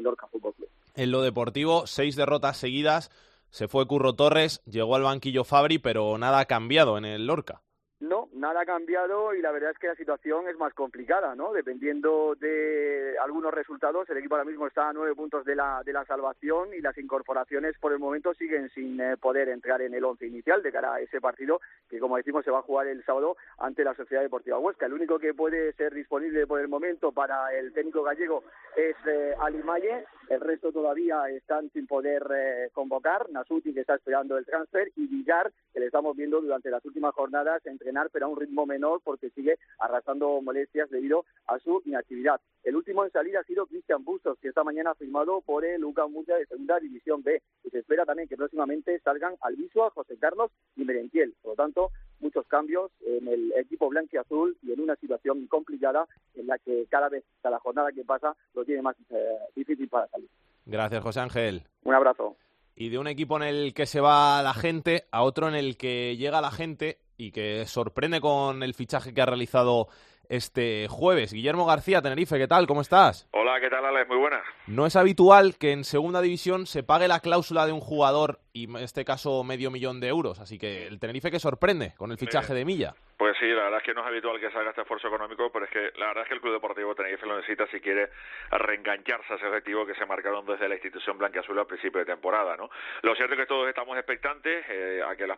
En lo deportivo, seis derrotas seguidas, se fue Curro Torres, llegó al banquillo Fabri, pero nada ha cambiado en el Lorca. No, nada ha cambiado y la verdad es que la situación es más complicada, ¿no? Dependiendo de algunos resultados, el equipo ahora mismo está a nueve puntos de la, de la salvación y las incorporaciones por el momento siguen sin eh, poder entrar en el once inicial de cara a ese partido que, como decimos, se va a jugar el sábado ante la Sociedad Deportiva Huesca. El único que puede ser disponible por el momento para el técnico gallego es eh, Alimaye, el resto todavía están sin poder eh, convocar, Nasuti que está esperando el transfer y Villar que le estamos viendo durante las últimas jornadas entrenar pero a un ritmo menor porque sigue arrastrando molestias debido a su inactividad. El último en salir ha sido Cristian Bustos, que esta mañana ha firmado por el Luca Murcia de Segunda División B. Y se espera también que próximamente salgan Albisua, José Carlos y Merentiel. Por lo tanto, muchos cambios en el equipo blanco y azul y en una situación complicada en la que cada vez, cada jornada que pasa, lo tiene más eh, difícil para salir. Gracias, José Ángel. Un abrazo. Y de un equipo en el que se va la gente a otro en el que llega la gente y que sorprende con el fichaje que ha realizado este jueves. Guillermo García, Tenerife, ¿qué tal? ¿Cómo estás? Hola, ¿qué tal, Alex? Muy buena. No es habitual que en segunda división se pague la cláusula de un jugador y en este caso medio millón de euros, así que el Tenerife que sorprende con el fichaje de Milla. Pues sí, la verdad es que no es habitual que salga este esfuerzo económico, pero es que la verdad es que el Club Deportivo Tenerife lo necesita si quiere reengancharse a ese objetivo que se marcaron desde la institución blanca azul al principio de temporada, ¿no? Lo cierto es que todos estamos eh, en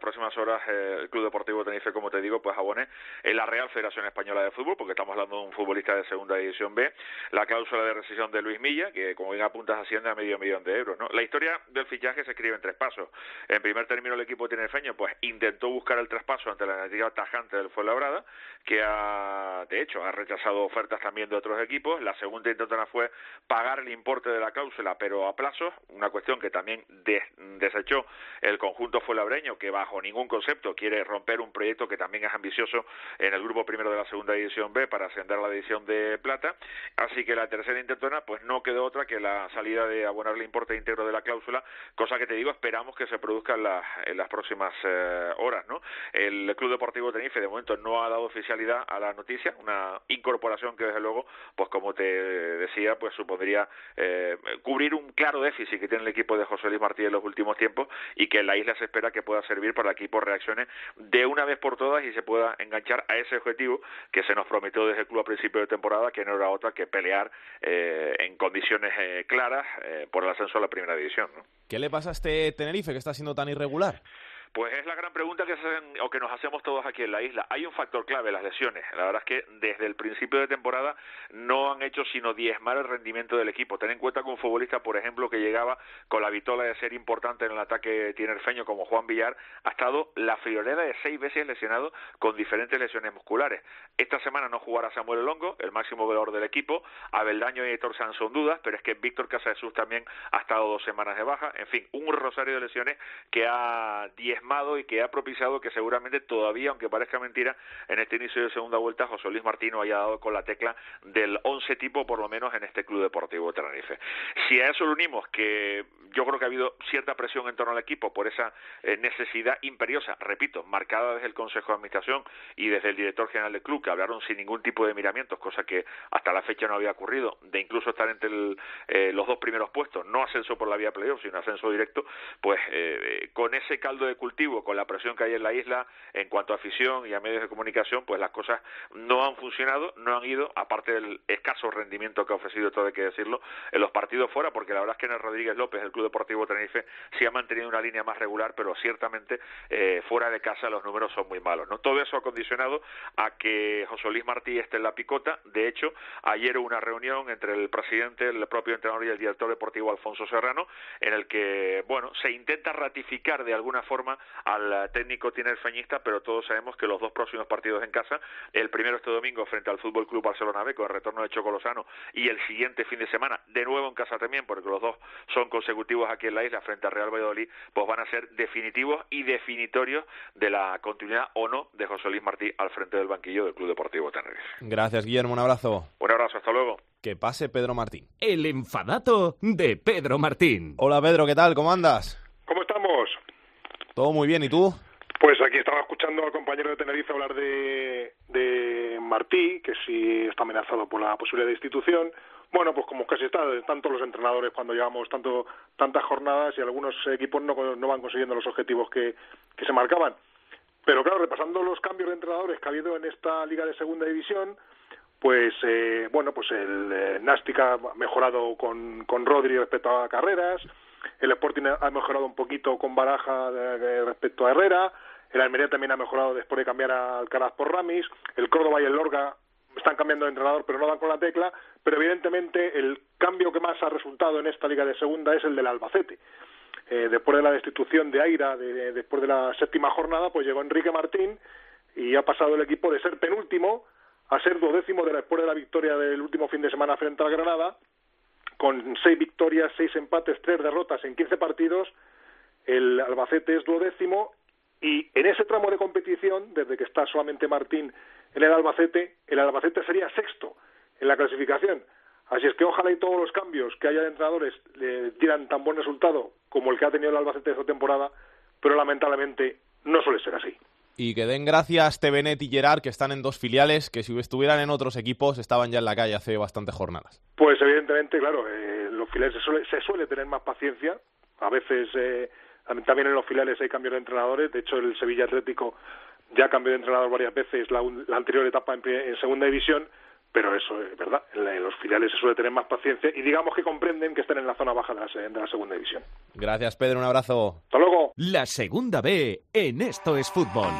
las próximas horas eh, el Club Deportivo Tenerife, como te digo, pues abone en la Real Federación Española de Fútbol, porque estamos hablando de un futbolista de segunda división B, la cláusula de rescisión de Luis Milla, que como bien apuntas asciende a medio millón de euros, ¿no? La historia del fichaje se escribe en tres pasos. En primer término, el equipo tinerfeño pues intentó buscar el traspaso ante la negativa tajante del Fuenlabrada, que ha, de hecho, ha rechazado ofertas también de otros equipos. La segunda intentona fue pagar el importe de la cláusula, pero a plazos, una cuestión que también desechó el conjunto fuenlabreño, que bajo ningún concepto quiere romper un proyecto que también es ambicioso en el grupo primero de la segunda división B para ascender a la división de plata. Así que la tercera intentona, pues no quedó otra que la salida de abonar el importe íntegro de la cláusula, cosa que te digo, esperamos que se produzca en, en las próximas eh, horas, ¿no? El Club Deportivo Tenerife de momento no ha dado oficialidad a la noticia, una incorporación que desde luego, pues como te decía, pues supondría eh, cubrir un claro déficit que tiene el equipo de José Luis Martí en los últimos tiempos y que en la isla se espera que pueda servir para que el equipo reaccione de una vez por todas y se pueda enganchar a ese objetivo que se nos prometió desde el club a principio de temporada, que no era otra que pelear eh, en condiciones eh, claras por el ascenso a la primera división. ¿no? ¿Qué le pasa a este Tenerife que está siendo tan irregular? Pues es la gran pregunta que, hacen, o que nos hacemos todos aquí en la isla. Hay un factor clave, las lesiones. La verdad es que desde el principio de temporada no han hecho sino diezmar el rendimiento del equipo. Ten en cuenta que un futbolista, por ejemplo, que llegaba con la vitola de ser importante en el ataque tinerfeño como Juan Villar, ha estado la friolera de seis veces lesionado con diferentes lesiones musculares. Esta semana no jugará Samuel Longo, el máximo velador del equipo. Abeldaño y Héctor Sanz dudas, pero es que Víctor Casadesus también ha estado dos semanas de baja. En fin, un rosario de lesiones que ha diez y que ha propiciado que seguramente todavía, aunque parezca mentira, en este inicio de segunda vuelta José Luis Martino haya dado con la tecla del 11 tipo, por lo menos en este Club Deportivo Tenerife. Si a eso lo unimos que yo creo que ha habido cierta presión en torno al equipo por esa eh, necesidad imperiosa, repito, marcada desde el Consejo de Administración y desde el director general del club, que hablaron sin ningún tipo de miramientos, cosa que hasta la fecha no había ocurrido, de incluso estar entre eh, los dos primeros puestos, no ascenso por la vía playoff, sino ascenso directo, pues eh, con ese caldo de cultivo, con la presión que hay en la isla en cuanto a afición y a medios de comunicación, pues las cosas no han funcionado, no han ido, aparte del escaso rendimiento que ha ofrecido, todo hay que decirlo, en los partidos fuera, porque la verdad es que en el Rodríguez López, el club Deportivo Tenerife sí ha mantenido una línea más regular, pero ciertamente eh, fuera de casa los números son muy malos. ¿no? Todo eso ha condicionado a que José Luis Martí esté en la picota. De hecho, ayer hubo una reunión entre el presidente, el propio entrenador y el director deportivo Alfonso Serrano, en el que, bueno, se intenta ratificar de alguna forma al técnico tinerfeñista, pero todos sabemos que los dos próximos partidos en casa, el primero este domingo frente al Fútbol Club Barcelona B con el retorno de Chocolosano y el siguiente fin de semana de nuevo en casa también, porque los dos son consecutivos aquí en la isla frente al Real Valladolid, pues van a ser definitivos y definitorios de la continuidad o no de José Luis Martí al frente del banquillo del Club Deportivo Tenerife. Gracias, Guillermo. Un abrazo. Un abrazo, hasta luego. Que pase Pedro Martín. El enfadato de Pedro Martín. Hola, Pedro, ¿qué tal? ¿Cómo andas? Todo muy bien, ¿y tú? Pues aquí estaba escuchando al compañero de Tenerife hablar de, de Martí, que sí está amenazado por la posibilidad de institución. Bueno, pues como casi está, tanto los entrenadores cuando llevamos tanto tantas jornadas y algunos equipos no, no van consiguiendo los objetivos que, que se marcaban. Pero claro, repasando los cambios de entrenadores que ha habido en esta liga de segunda división, pues eh, bueno, pues el eh, Nástica ha mejorado con, con Rodri respecto a Carreras, el Sporting ha mejorado un poquito con Baraja respecto a Herrera, el Almería también ha mejorado después de cambiar a Alcaraz por Ramis, el Córdoba y el Lorga están cambiando de entrenador pero no dan con la tecla, pero evidentemente el cambio que más ha resultado en esta liga de segunda es el del Albacete. Eh, después de la destitución de Aira, de, después de la séptima jornada, pues llegó Enrique Martín y ha pasado el equipo de ser penúltimo a ser duodécimo de después de la victoria del último fin de semana frente al Granada, con seis victorias, seis empates, tres derrotas en quince partidos. El Albacete es duodécimo y en ese tramo de competición, desde que está solamente Martín en el Albacete, el Albacete sería sexto en la clasificación. Así es que ojalá y todos los cambios que haya de entrenadores le dieran tan buen resultado como el que ha tenido el Albacete esta temporada, pero lamentablemente no suele ser así. Y que den gracias Tevenet y Gerard, que están en dos filiales, que si estuvieran en otros equipos estaban ya en la calle hace bastantes jornadas. Pues evidentemente, claro, eh, los filiales se suele, se suele tener más paciencia. A veces eh, también en los filiales hay cambios de entrenadores. De hecho, el Sevilla Atlético ya cambió de entrenador varias veces la, la anterior etapa en, en segunda división pero eso es verdad, en, los filiales se suele tener más paciencia y digamos que comprenden que están en la zona baja de la, de la segunda división. Gracias Pedro, un abrazo. Hasta luego. La segunda B en Esto es Fútbol.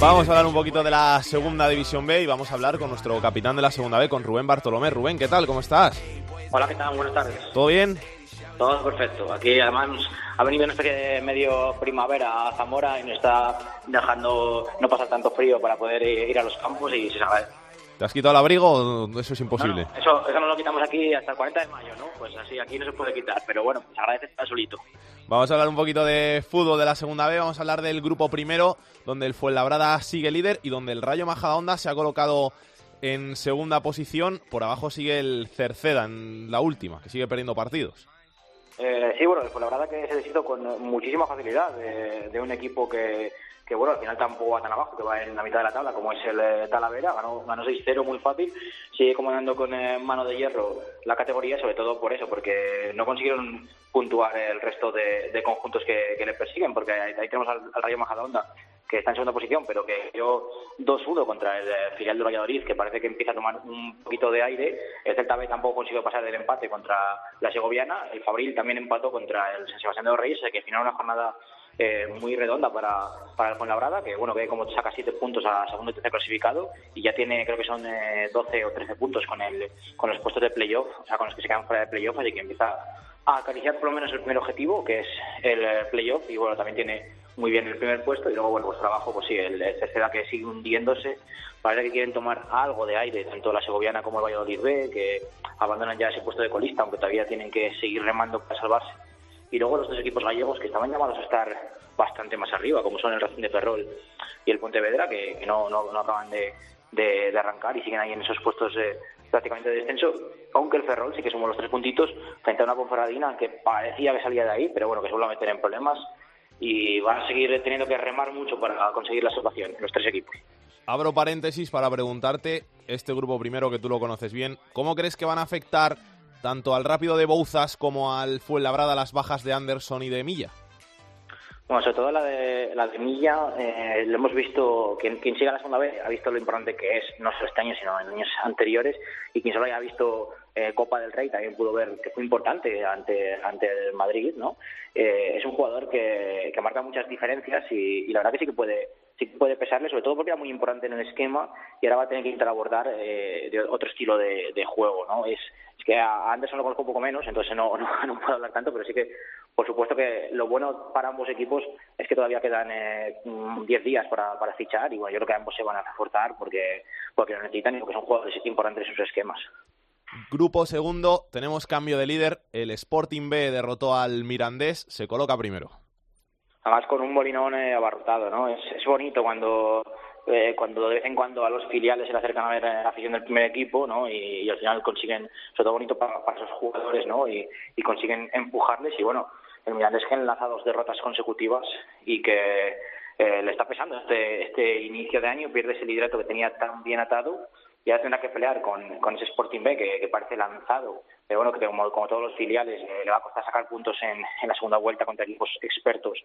Vamos a hablar un poquito de la segunda división B y vamos a hablar con nuestro capitán de la segunda B, con Rubén Bartolomé. Rubén, ¿qué tal? ¿Cómo estás? Hola, ¿qué tal? Buenas tardes. ¿Todo bien? Todo perfecto. Aquí además ha venido una especie de medio primavera a Zamora y nos está dejando no pasar tanto frío para poder ir a los campos y se sabe. ¿Te has quitado el abrigo eso es imposible? eso, eso no lo quitamos aquí hasta el 40 de mayo, ¿no? Pues así, aquí no se puede quitar, pero bueno, se agradece estar solito. Vamos a hablar un poquito de fútbol de la segunda B, vamos a hablar del grupo primero, donde el Fuenlabrada sigue líder y donde el Rayo Majadahonda se ha colocado en segunda posición. Por abajo sigue el Cerceda en la última, que sigue perdiendo partidos. Eh, sí, bueno, la verdad que se deshizo con muchísima facilidad de, un equipo que, que, bueno, al final tampoco va tan abajo, que va en la mitad de la tabla, como es el eh, Talavera, ganó, ganó 6-0 muy fácil, sigue comandando con eh, mano de hierro la categoría, sobre todo por eso, porque no consiguieron puntuar el resto de, conjuntos que, le persiguen, porque ahí, tenemos al, al Rayo Majadahonda, que está en segunda posición, pero que dio 2-1 contra el eh, filial de Valladolid, que parece que empieza a tomar un poquito de aire. El Celta B tampoco consiguió pasar del empate contra la Segoviana. El Fabril también empató contra el San Sebastián de los Reyes, que al final una jornada eh, muy redonda para, para el Fuenlabrada, que bueno, ve como saca 7 puntos a segundo y tercer clasificado y ya tiene, creo que son 12 eh, o 13 puntos con, el, con los puestos de playoff, o sea, con los que se quedan fuera de playoff, así que empieza a acariciar por lo menos el primer objetivo, que es el playoff, y bueno, también tiene muy bien el primer puesto y luego, bueno, pues trabajo, pues sí, el, el que sigue hundiéndose. Parece que quieren tomar algo de aire, tanto la segoviana como el Valladolid B, que abandonan ya ese puesto de colista, aunque todavía tienen que seguir remando para salvarse. Y luego los dos equipos gallegos que estaban llamados a estar bastante más arriba, como son el Racing de Ferrol y el Pontevedra, que, que no, no, acaban de, de, arrancar y siguen ahí en esos puestos prácticamente de descenso, aunque el Ferrol sí que somos los tres puntitos frente a una Ponferradina que parecía que salía de ahí, pero bueno, que se vuelve a meter en problemas y van a seguir teniendo que remar mucho para conseguir la salvación, los tres equipos. Abro paréntesis para preguntarte, este grupo primero que tú lo conoces bien, ¿cómo crees que van a afectar tanto al Rápido de Bouzas como al Fuenlabrada las bajas de Anderson y de Milla. Bueno, sobre todo la de, la de Milla, eh, lo hemos visto, quien, quien siga la segunda vez ha visto lo importante que es, no solo este año, sino en años anteriores, y quien solo haya visto eh, Copa del Rey también pudo ver que fue importante ante, ante el Madrid, ¿no? Eh, es un jugador que, que marca muchas diferencias y, la verdad que sí que puede sí que puede pesarle, sobre todo porque era muy importante en el esquema y ahora va a tener que intentar abordar eh, de otro estilo de, juego, ¿no? Es, que a Anderson lo conozco un poco menos, entonces no, <laughs> no, no puedo hablar tanto, pero sí que por supuesto que lo bueno para ambos equipos es que todavía quedan 10 eh, días para, para fichar y bueno, yo creo que ambos se van a reforzar porque, porque lo necesitan y porque son jugadores importantes en sus esquemas. Grupo segundo, tenemos cambio de líder. El Sporting B derrotó al Mirandés, se coloca primero. Además con un molinón eh, abarrotado, ¿no? Es, bonito cuando eh, cuando de vez en cuando a los filiales se le acercan a ver eh, la afición del primer equipo, ¿no? Y, y, al final consiguen, sobre todo bonito para, para esos jugadores, ¿no? Y, y consiguen empujarles y bueno, el Mirandés que enlaza dos derrotas consecutivas y que eh, le está pesando este, este inicio de año, pierde ese liderato que tenía tan bien atado y ahora tendrá que pelear con, con ese Sporting B que, parece lanzado, pero bueno, que como, todos los filiales le va a costar sacar puntos en, en la segunda vuelta contra equipos expertos.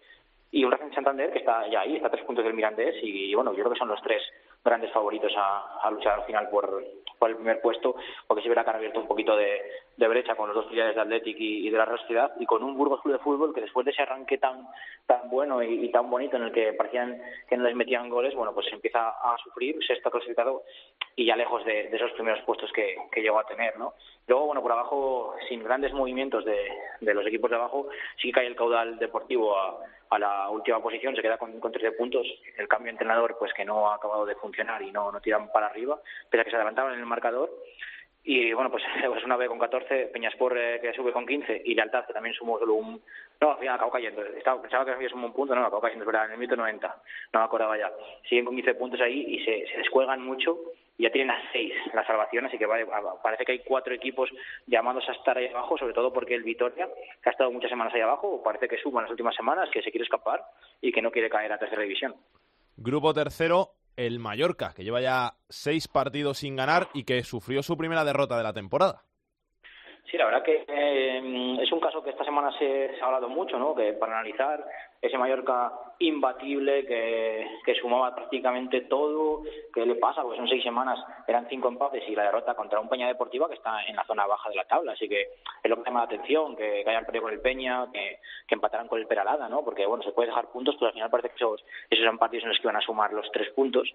Y un Racing Santander que está ya ahí, está a tres puntos del Mirandés y bueno, yo creo que son los tres grandes favoritos a, a luchar al final por, por el primer puesto, porque sí verá que han abierto un poquito de, de brecha con los dos filiales de Athletic y, y de la Real Sociedad y con un Burgos Club de Fútbol que después de ese arranque tan tan bueno y, y, tan bonito en el que parecían que no les metían goles, bueno, pues empieza a sufrir, se está clasificado y ya lejos de, de esos primeros puestos que, que, llegó a tener, ¿no? Luego, bueno, por abajo, sin grandes movimientos de, de los equipos de abajo, sí que cae el caudal deportivo a, a la última posición, se queda con, con 13 puntos. El cambio de entrenador, pues que no ha acabado de funcionar y no, no tiran para arriba, pese a que se adelantaban en el marcador. Y bueno, pues <laughs> es una B con 14, Peñaspor eh, que sube con 15 y Lealtad que también sumó solo un. No, al final acabó cayendo. Estaba, pensaba que había sumado un punto, no, acabó cayendo, es verdad, en el minuto 90. No me acordaba ya. Siguen con 15 puntos ahí y se, se descuelgan mucho ya tienen a 6 la salvación, así que vale, parece que hay cuatro equipos llamados a estar ahí abajo, sobre todo porque el Vitoria, que ha estado muchas semanas ahí abajo, parece que suma en las últimas semanas, que se quiere escapar y que no quiere caer a tercera división. Grupo tercero, el Mallorca, que lleva ya seis partidos sin ganar y que sufrió su primera derrota de la temporada. Sí, la verdad que eh, es un caso que esta semana se, se, ha hablado mucho, ¿no? Que para analizar ese Mallorca imbatible que, que sumaba prácticamente todo, ¿qué le pasa? Porque son seis semanas, eran cinco empates y la derrota contra un Peña Deportiva que está en la zona baja de la tabla, así que es lo que llama la atención, que, que hayan perdido con el Peña, que, que empataran con el Peralada, ¿no? Porque bueno, se puede dejar puntos, pero al final parece que esos, esos partidos en los que iban a sumar los tres puntos.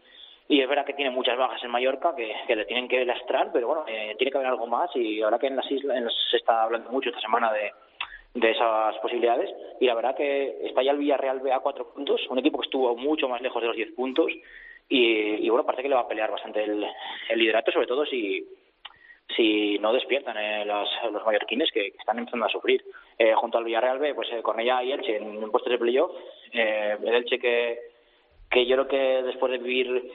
Y es verdad que tiene muchas bajas en Mallorca que, le tienen que lastrar, pero bueno, eh, tiene que haber algo más y ahora que en las islas en se está hablando mucho esta semana de, esas posibilidades. Y la verdad que está ya el Villarreal a cuatro puntos, un equipo que estuvo mucho más lejos de los diez puntos. Y, y bueno, parece que le va a pelear bastante el, el liderato, sobre todo si si no despiertan eh, los, los mallorquines que, están empezando a sufrir. Eh, junto al Villarreal B, pues eh, Cornellá y Elche en, en puestos de playoff, eh, el Elche que que yo creo que después de vivir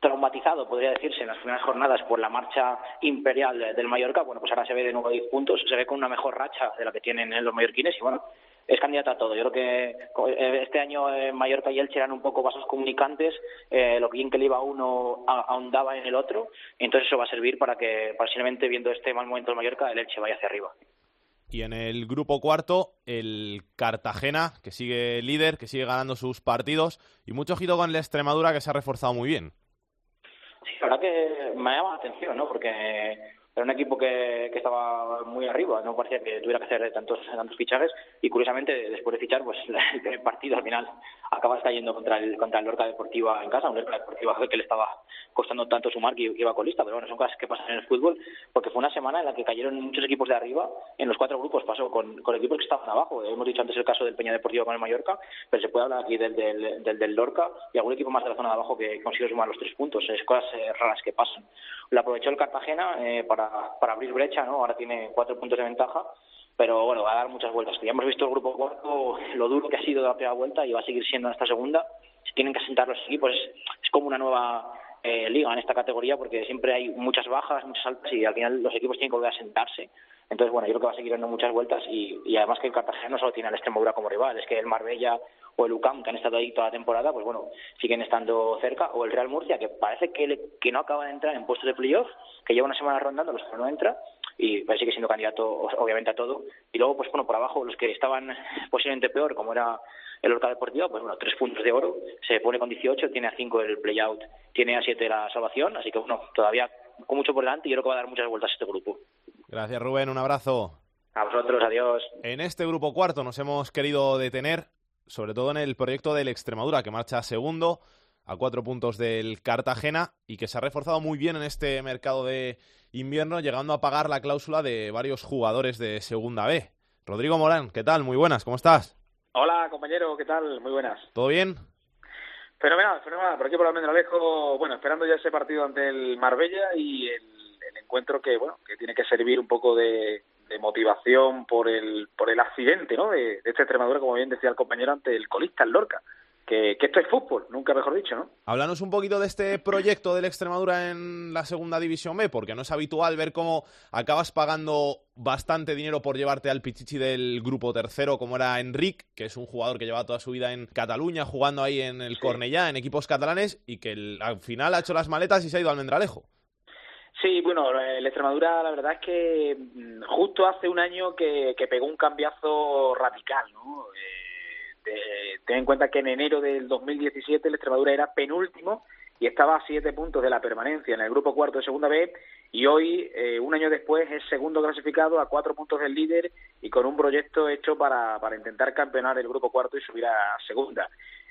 traumatizado, podría decirse, en las primeras jornadas por la marcha imperial del Mallorca, bueno, pues ahora se ve de nuevo 10 puntos, se ve con una mejor racha de la que tienen los mallorquines y bueno, es candidato a todo. Yo creo que este año Mallorca y Elche eran un poco vasos comunicantes, eh, lo bien que le iba uno ahondaba en el otro, entonces eso va a servir para que, posiblemente viendo este mal momento del Mallorca, el Elche vaya hacia arriba. Y en el grupo cuarto, el Cartagena, que sigue líder, que sigue ganando sus partidos. Y mucho ojito con la Extremadura, que se ha reforzado muy bien. Sí, la verdad que me llama la atención, ¿no? Porque era un equipo que, que estaba muy arriba, no parecía que tuviera que hacer tantos, tantos fichajes. Y curiosamente, después de fichar, pues <laughs> el primer partido al final acaba cayendo contra el, contra el Lorca Deportiva en casa, un Lorca Deportiva que le estaba costando tanto sumar que iba colista, pero bueno, son cosas que pasan en el fútbol, porque fue una semana en la que cayeron muchos equipos de arriba, en los cuatro grupos pasó con, con equipos que estaban abajo, hemos dicho antes el caso del Peña Deportiva con el Mallorca, pero se puede hablar aquí del del, del, del Lorca y algún equipo más de la zona de abajo que consiguió sumar los tres puntos, es cosas eh, raras que pasan. Lo aprovechó el Cartagena eh, para, para abrir brecha, ¿no? ahora tiene cuatro puntos de ventaja, pero bueno, va a dar muchas vueltas. Ya hemos visto el grupo cuarto, lo duro que ha sido de la primera vuelta y va a seguir siendo en esta segunda. Se tienen que asentar los equipos, es, es como una nueva eh, liga en esta categoría porque siempre hay muchas bajas, muchas altas y al final los equipos tienen que volver a sentarse. Entonces, bueno, yo creo que va a seguir dando muchas vueltas y, y además que el Cartagena no solo tiene al Extremadura como rival, es que el Marbella o el UCAM, que han estado ahí toda la temporada, pues bueno, siguen estando cerca, o el Real Murcia, que parece que, le- que no acaba de entrar en puestos de playoff, que lleva una semana rondando, los que no entra, y pues sigue siendo candidato obviamente a todo. Y luego, pues bueno, por abajo, los que estaban posiblemente peor, como era el Orca Deportivo, pues bueno, tres puntos de oro, se pone con 18, tiene a 5 el playout, tiene a 7 la salvación, así que bueno, todavía con mucho por delante y yo creo que va a dar muchas vueltas este grupo. Gracias, Rubén. Un abrazo. A vosotros, adiós. En este grupo cuarto nos hemos querido detener, sobre todo en el proyecto del Extremadura, que marcha segundo a cuatro puntos del Cartagena y que se ha reforzado muy bien en este mercado de invierno, llegando a pagar la cláusula de varios jugadores de Segunda B. Rodrigo Morán, ¿qué tal? Muy buenas, ¿cómo estás? Hola, compañero, ¿qué tal? Muy buenas. ¿Todo bien? Fenomenal, fenomenal. Por aquí por Almendralejo, bueno, esperando ya ese partido ante el Marbella y el, el encuentro que, bueno, que tiene que servir un poco de, de motivación por el, por el accidente, ¿no? De, de esta Extremadura, como bien decía el compañero, ante el colista, el Lorca. Que, que esto es fútbol, nunca mejor dicho, ¿no? Háblanos un poquito de este proyecto del Extremadura en la segunda división B, porque no es habitual ver cómo acabas pagando bastante dinero por llevarte al pichichi del grupo tercero, como era Enric, que es un jugador que lleva toda su vida en Cataluña, jugando ahí en el Cornellá, en equipos catalanes, y que el- al final ha hecho las maletas y se ha ido al Mendralejo. Sí, bueno, el Extremadura la verdad es que mm, justo hace un año que, que pegó un cambiazo radical, ¿no? Eh, ten en cuenta que en enero del 2017 el Extremadura era penúltimo y estaba a siete puntos de la permanencia en el grupo cuarto de Segunda B y hoy, eh, un año después, es segundo clasificado a cuatro puntos del líder y con un proyecto hecho para, para intentar campeonar el grupo cuarto y subir a Segunda.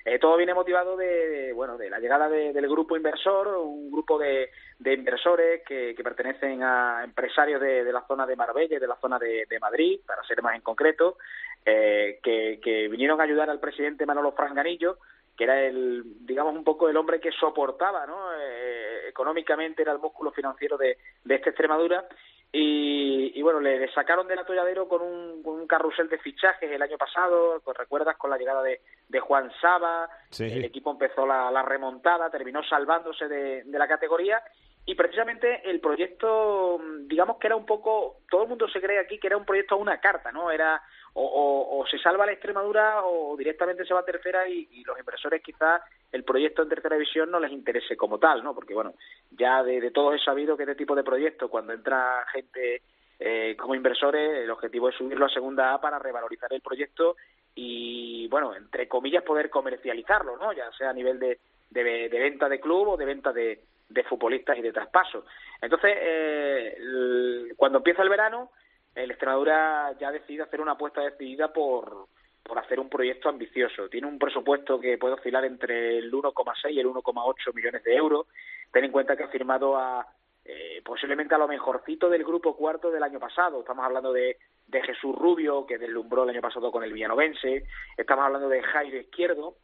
Eh, todo viene motivado de, bueno, de la llegada de- del grupo inversor, un grupo de, de inversores que, que pertenecen a empresarios de, la zona de Marbella y de la zona de, de Madrid, para ser más en concreto, eh, que, que vinieron a ayudar al presidente Manolo Franganillo, que era el, digamos, un poco el hombre que soportaba, ¿no? Eh, económicamente era el músculo financiero de, de esta Extremadura. Y, y bueno, le, le sacaron del atolladero con un, con un carrusel de fichajes el año pasado, pues recuerdas con la llegada de, de Juan Saba, Sí, el equipo empezó la, la remontada, terminó salvándose de, de la categoría y precisamente el proyecto, digamos que era un poco, todo el mundo se cree aquí que era un proyecto a una carta, ¿no? Era o, o- se salva la Extremadura o directamente se va a tercera y, los inversores quizás el proyecto en tercera división no les interese como tal, ¿no? Porque bueno, ya de, de todos es sabido que este tipo de proyectos, cuando entra gente eh, como inversores, el objetivo es subirlo a segunda A para revalorizar el proyecto y, bueno, entre comillas, poder comercializarlo, ¿no? Ya sea a nivel de, de venta de club o de venta de, de futbolistas y de traspaso. Entonces, eh, cuando empieza el verano, el Extremadura ya decide hacer una apuesta decidida por, por hacer un proyecto ambicioso. Tiene un presupuesto que puede oscilar entre el 1,6 y el 1,8 millones de euros. Ten en cuenta que ha firmado a eh, posiblemente a lo mejorcito del grupo cuarto del año pasado. Estamos hablando de, de Jesús Rubio, que deslumbró el año pasado con el Villanovense. Estamos hablando de Jairo Izquierdo,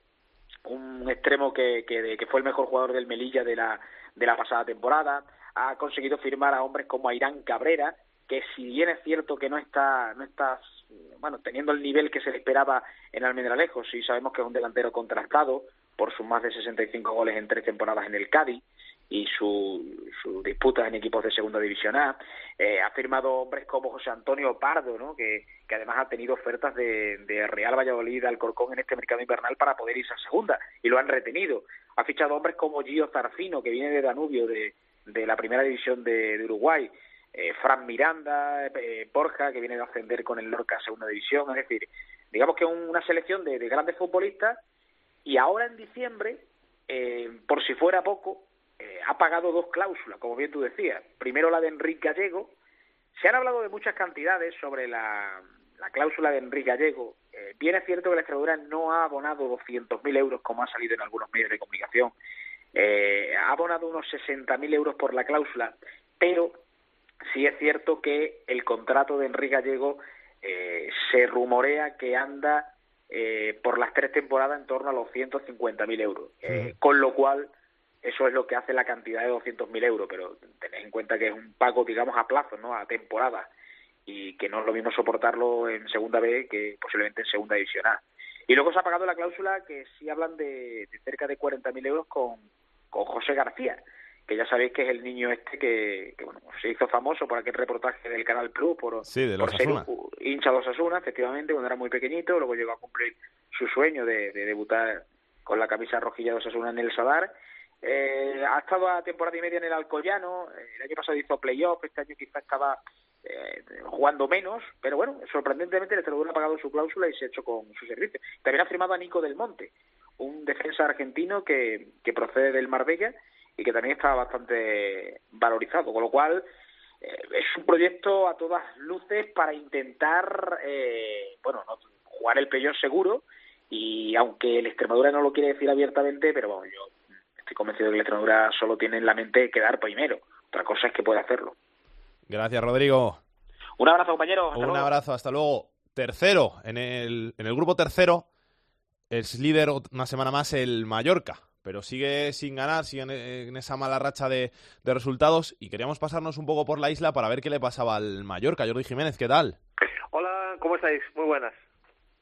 un extremo que, que, que fue el mejor jugador del Melilla de la, de la pasada temporada. Ha conseguido firmar a hombres como Airán Cabrera, que si bien es cierto que no está, no está bueno, teniendo el nivel que se le esperaba en Almendralejo, sí sabemos que es un delantero contrastado por sus más de 65 goles en tres temporadas en el Cádiz y sus su disputas en equipos de segunda división A. Eh, ha firmado hombres como José Antonio Pardo, ¿no? que, además ha tenido ofertas de, de Real Valladolid, Alcorcón en este mercado invernal para poder irse a segunda y lo han retenido. Ha fichado hombres como Gio Zarfino, que viene de Danubio, de, de la primera división de, de Uruguay. Eh, Fran Miranda, eh, Borja, que viene de ascender con el Lorca a segunda división. Es decir, digamos que una selección de, de grandes futbolistas y ahora en diciembre, eh, por si fuera poco, eh, ha pagado dos cláusulas, como bien tú decías. Primero la de Enrique Gallego. Se han hablado de muchas cantidades sobre la, la cláusula de Enrique Gallego. Eh, bien es cierto que la Extremadura no ha abonado 200.000 euros, como ha salido en algunos medios de comunicación. Eh, ha abonado unos 60.000 euros por la cláusula, pero sí es cierto que el contrato de Enrique Gallego eh, se rumorea que anda eh, por las tres temporadas en torno a los 150.000 euros, eh, con lo cual eso es lo que hace la cantidad de 200.000 euros, pero tened en cuenta que es un pago, digamos, a plazo, ¿no? A temporada, y que no es lo mismo soportarlo en segunda B que posiblemente en segunda división A. Y luego se ha pagado la cláusula que sí hablan de, de cerca de 40.000 euros con, con José García, que ya sabéis que es el niño este que, que bueno, se hizo famoso por aquel reportaje del Canal Plus por, Sí, de los por ser hincha de Osasuna, efectivamente, cuando era muy pequeñito, luego llegó a cumplir su sueño de, de debutar con la camisa rojilla de Osasuna en el Sadar. Eh, ha estado a temporada y media en el Alcoyano, eh, el año pasado hizo playoff, este año quizá estaba eh, jugando menos, pero bueno, sorprendentemente el Extremadura ha pagado su cláusula y se ha hecho con su servicio. También ha firmado a Nico del Monte, un defensa argentino que, procede del Marbella y que también está bastante valorizado, con lo cual eh, es un proyecto a todas luces para intentar, eh, bueno, no, jugar el playoff seguro y aunque el Extremadura no lo quiere decir abiertamente, pero bueno, yo estoy convencido de que el Extremadura solo tiene en la mente quedar primero. Otra cosa es que puede hacerlo. Gracias, Rodrigo. Un abrazo, compañero. Hasta Un luego. abrazo, hasta luego. Tercero, en el, en el grupo tercero, es líder una semana más el Mallorca, pero sigue sin ganar, sigue en, en esa mala racha de, de resultados y queríamos pasarnos un poco por la isla para ver qué le pasaba al Mallorca. Jordi Jiménez, ¿qué tal? Hola, ¿cómo estáis? Muy buenas.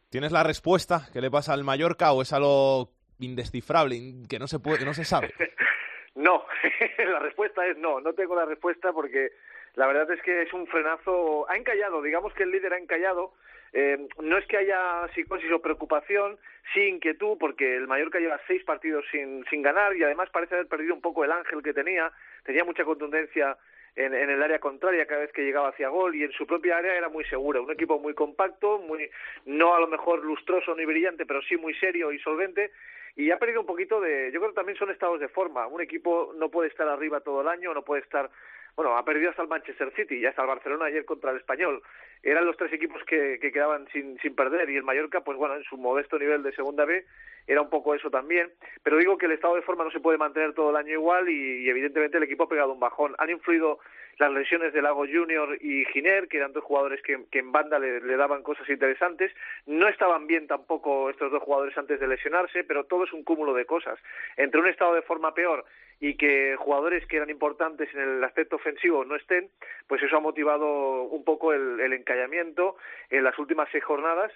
¿Tienes la respuesta? ¿Qué le pasa al Mallorca o es algo indescifrable, in- que no se puede, que no se sabe? <laughs> No, <laughs> la respuesta es no, no tengo la respuesta porque la verdad es que es un frenazo, ha encallado, digamos que el líder ha encallado, eh, no es que haya psicosis o preocupación, sí inquietud porque el Mallorca lleva seis partidos sin, sin ganar y además parece haber perdido un poco el ángel que tenía, tenía mucha contundencia en, en el área contraria cada vez que llegaba hacia gol y en su propia área era muy seguro, un equipo muy compacto, muy no a lo mejor lustroso ni brillante, pero sí muy serio y solvente y ha perdido un poquito de, yo creo que también son estados de forma. Un equipo no puede estar arriba todo el año, no puede estar, bueno, ha perdido hasta el Manchester City y hasta el Barcelona ayer contra el Español. Eran los tres equipos que, que quedaban sin, sin perder y el Mallorca, pues bueno, en su modesto nivel de segunda B era un poco eso también. Pero digo que el estado de forma no se puede mantener todo el año igual y, evidentemente el equipo ha pegado un bajón. Han influido las lesiones de Lago Junior y Giner, que eran dos jugadores que, en banda le, le daban cosas interesantes. No estaban bien tampoco estos dos jugadores antes de lesionarse, pero todo es un cúmulo de cosas. Entre un estado de forma peor y que jugadores que eran importantes en el aspecto ofensivo no estén, pues eso ha motivado un poco el, el encallamiento en las últimas seis jornadas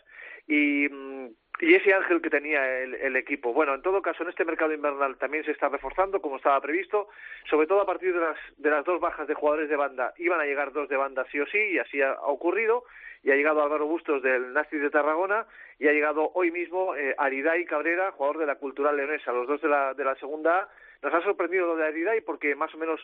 y, mm, y ese ángel que tenía el, equipo. Bueno, en todo caso, en este mercado invernal también se está reforzando, como estaba previsto, sobre todo a partir de las, de las dos bajas de jugadores de banda. Iban a llegar dos de banda sí o sí, y así ha, ocurrido, y ha llegado Álvaro Bustos del Nastic de Tarragona, y ha llegado hoy mismo eh, Ariday Cabrera, jugador de la Cultural Leonesa, los dos de la, de la segunda. Nos ha sorprendido lo de Ariday porque más o menos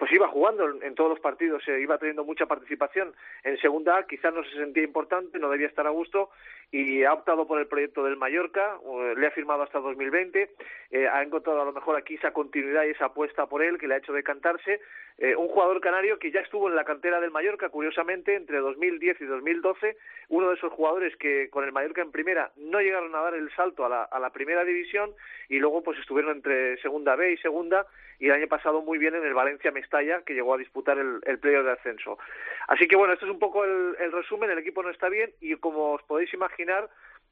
pues iba jugando en, todos los partidos, eh, iba teniendo mucha participación. En segunda A, quizás no se sentía importante, no debía estar a gusto y ha optado por el proyecto del Mallorca, eh, le ha firmado hasta 2020, eh, ha encontrado a lo mejor aquí esa continuidad y esa apuesta por él que le ha hecho decantarse, eh, un jugador canario que ya estuvo en la cantera del Mallorca, curiosamente, entre 2010 y 2012, uno de esos jugadores que con el Mallorca en primera no llegaron a dar el salto a la, a la primera división y luego pues estuvieron entre segunda B y segunda y el año pasado muy bien en el Valencia Mestalla que llegó a disputar el, el de ascenso. Así que bueno, esto es un poco el, el resumen, el equipo no está bien y como os podéis imaginar,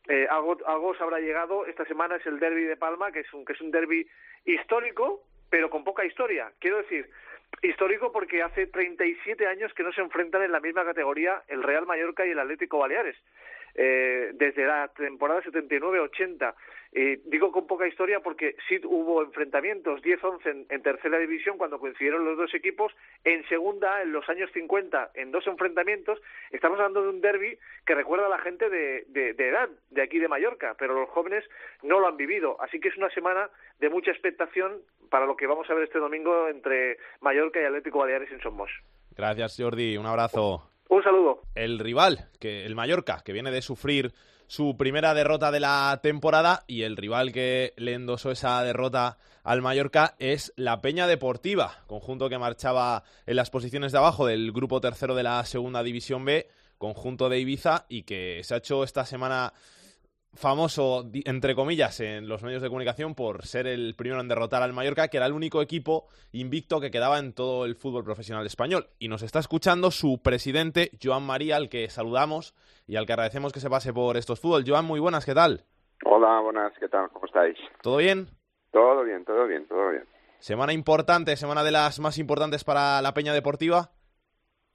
eh, algo, algo os habrá llegado, esta semana es el derby de Palma, que es un, que es un derby histórico, pero con poca historia. Quiero decir, histórico porque hace 37 años que no se enfrentan en la misma categoría el Real Mallorca y el Atlético Baleares. Eh, desde la temporada 79-80. Eh, digo con poca historia porque sí hubo enfrentamientos 10-11 en, tercera división cuando coincidieron los dos equipos. En segunda, en los años 50, en dos enfrentamientos. Estamos hablando de un derby que recuerda a la gente de, de, de edad, de aquí de Mallorca, pero los jóvenes no lo han vivido. Así que es una semana de mucha expectación para lo que vamos a ver este domingo entre Mallorca y Atlético Baleares en Somos. Gracias, Jordi. Un abrazo. Un saludo. El rival, que el Mallorca, que viene de sufrir su primera derrota de la temporada y el rival que le endosó esa derrota al Mallorca es la Peña Deportiva, conjunto que marchaba en las posiciones de abajo del grupo tercero de la segunda división B, conjunto de Ibiza y que se ha hecho esta semana famoso, entre comillas, en los medios de comunicación por ser el primero en derrotar al Mallorca, que era el único equipo invicto que quedaba en todo el fútbol profesional español. Y nos está escuchando su presidente, Joan María, al que saludamos y al que agradecemos que se pase por estos fútbol. Joan, muy buenas, ¿qué tal? Hola, buenas, ¿qué tal? ¿Cómo estáis? ¿Todo bien? Todo bien, todo bien, todo bien. Semana importante, semana de las más importantes para la Peña Deportiva.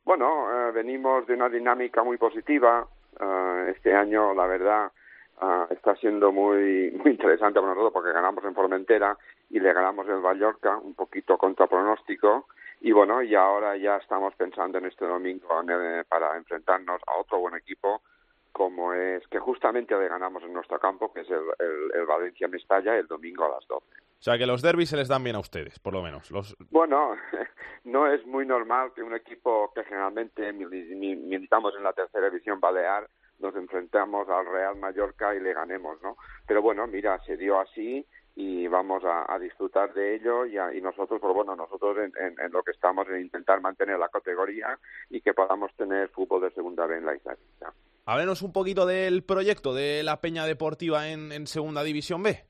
Bueno, eh, venimos de una dinámica muy positiva. Eh, este año, la verdad, ah, está siendo muy, muy interesante para nosotros porque ganamos en Formentera y le ganamos en Mallorca, un poquito contra pronóstico. Y bueno, y ahora ya estamos pensando en este domingo eh, para enfrentarnos a otro buen equipo como es que justamente le ganamos en nuestro campo, que es el, el, Valencia Mestalla, el domingo a las 12. O sea que los derbis se les dan bien a ustedes, por lo menos. Los... Bueno, <laughs> no es muy normal que un equipo que generalmente militamos en la tercera división balear nos enfrentamos al Real Mallorca y le ganemos, ¿no? Pero bueno, mira, se dio así y vamos a, disfrutar de ello y, y, nosotros, pues bueno, nosotros en, lo que estamos en intentar mantener la categoría y que podamos tener fútbol de segunda vez en la isla. Háblenos un poquito del proyecto de la Peña Deportiva en, Segunda División B.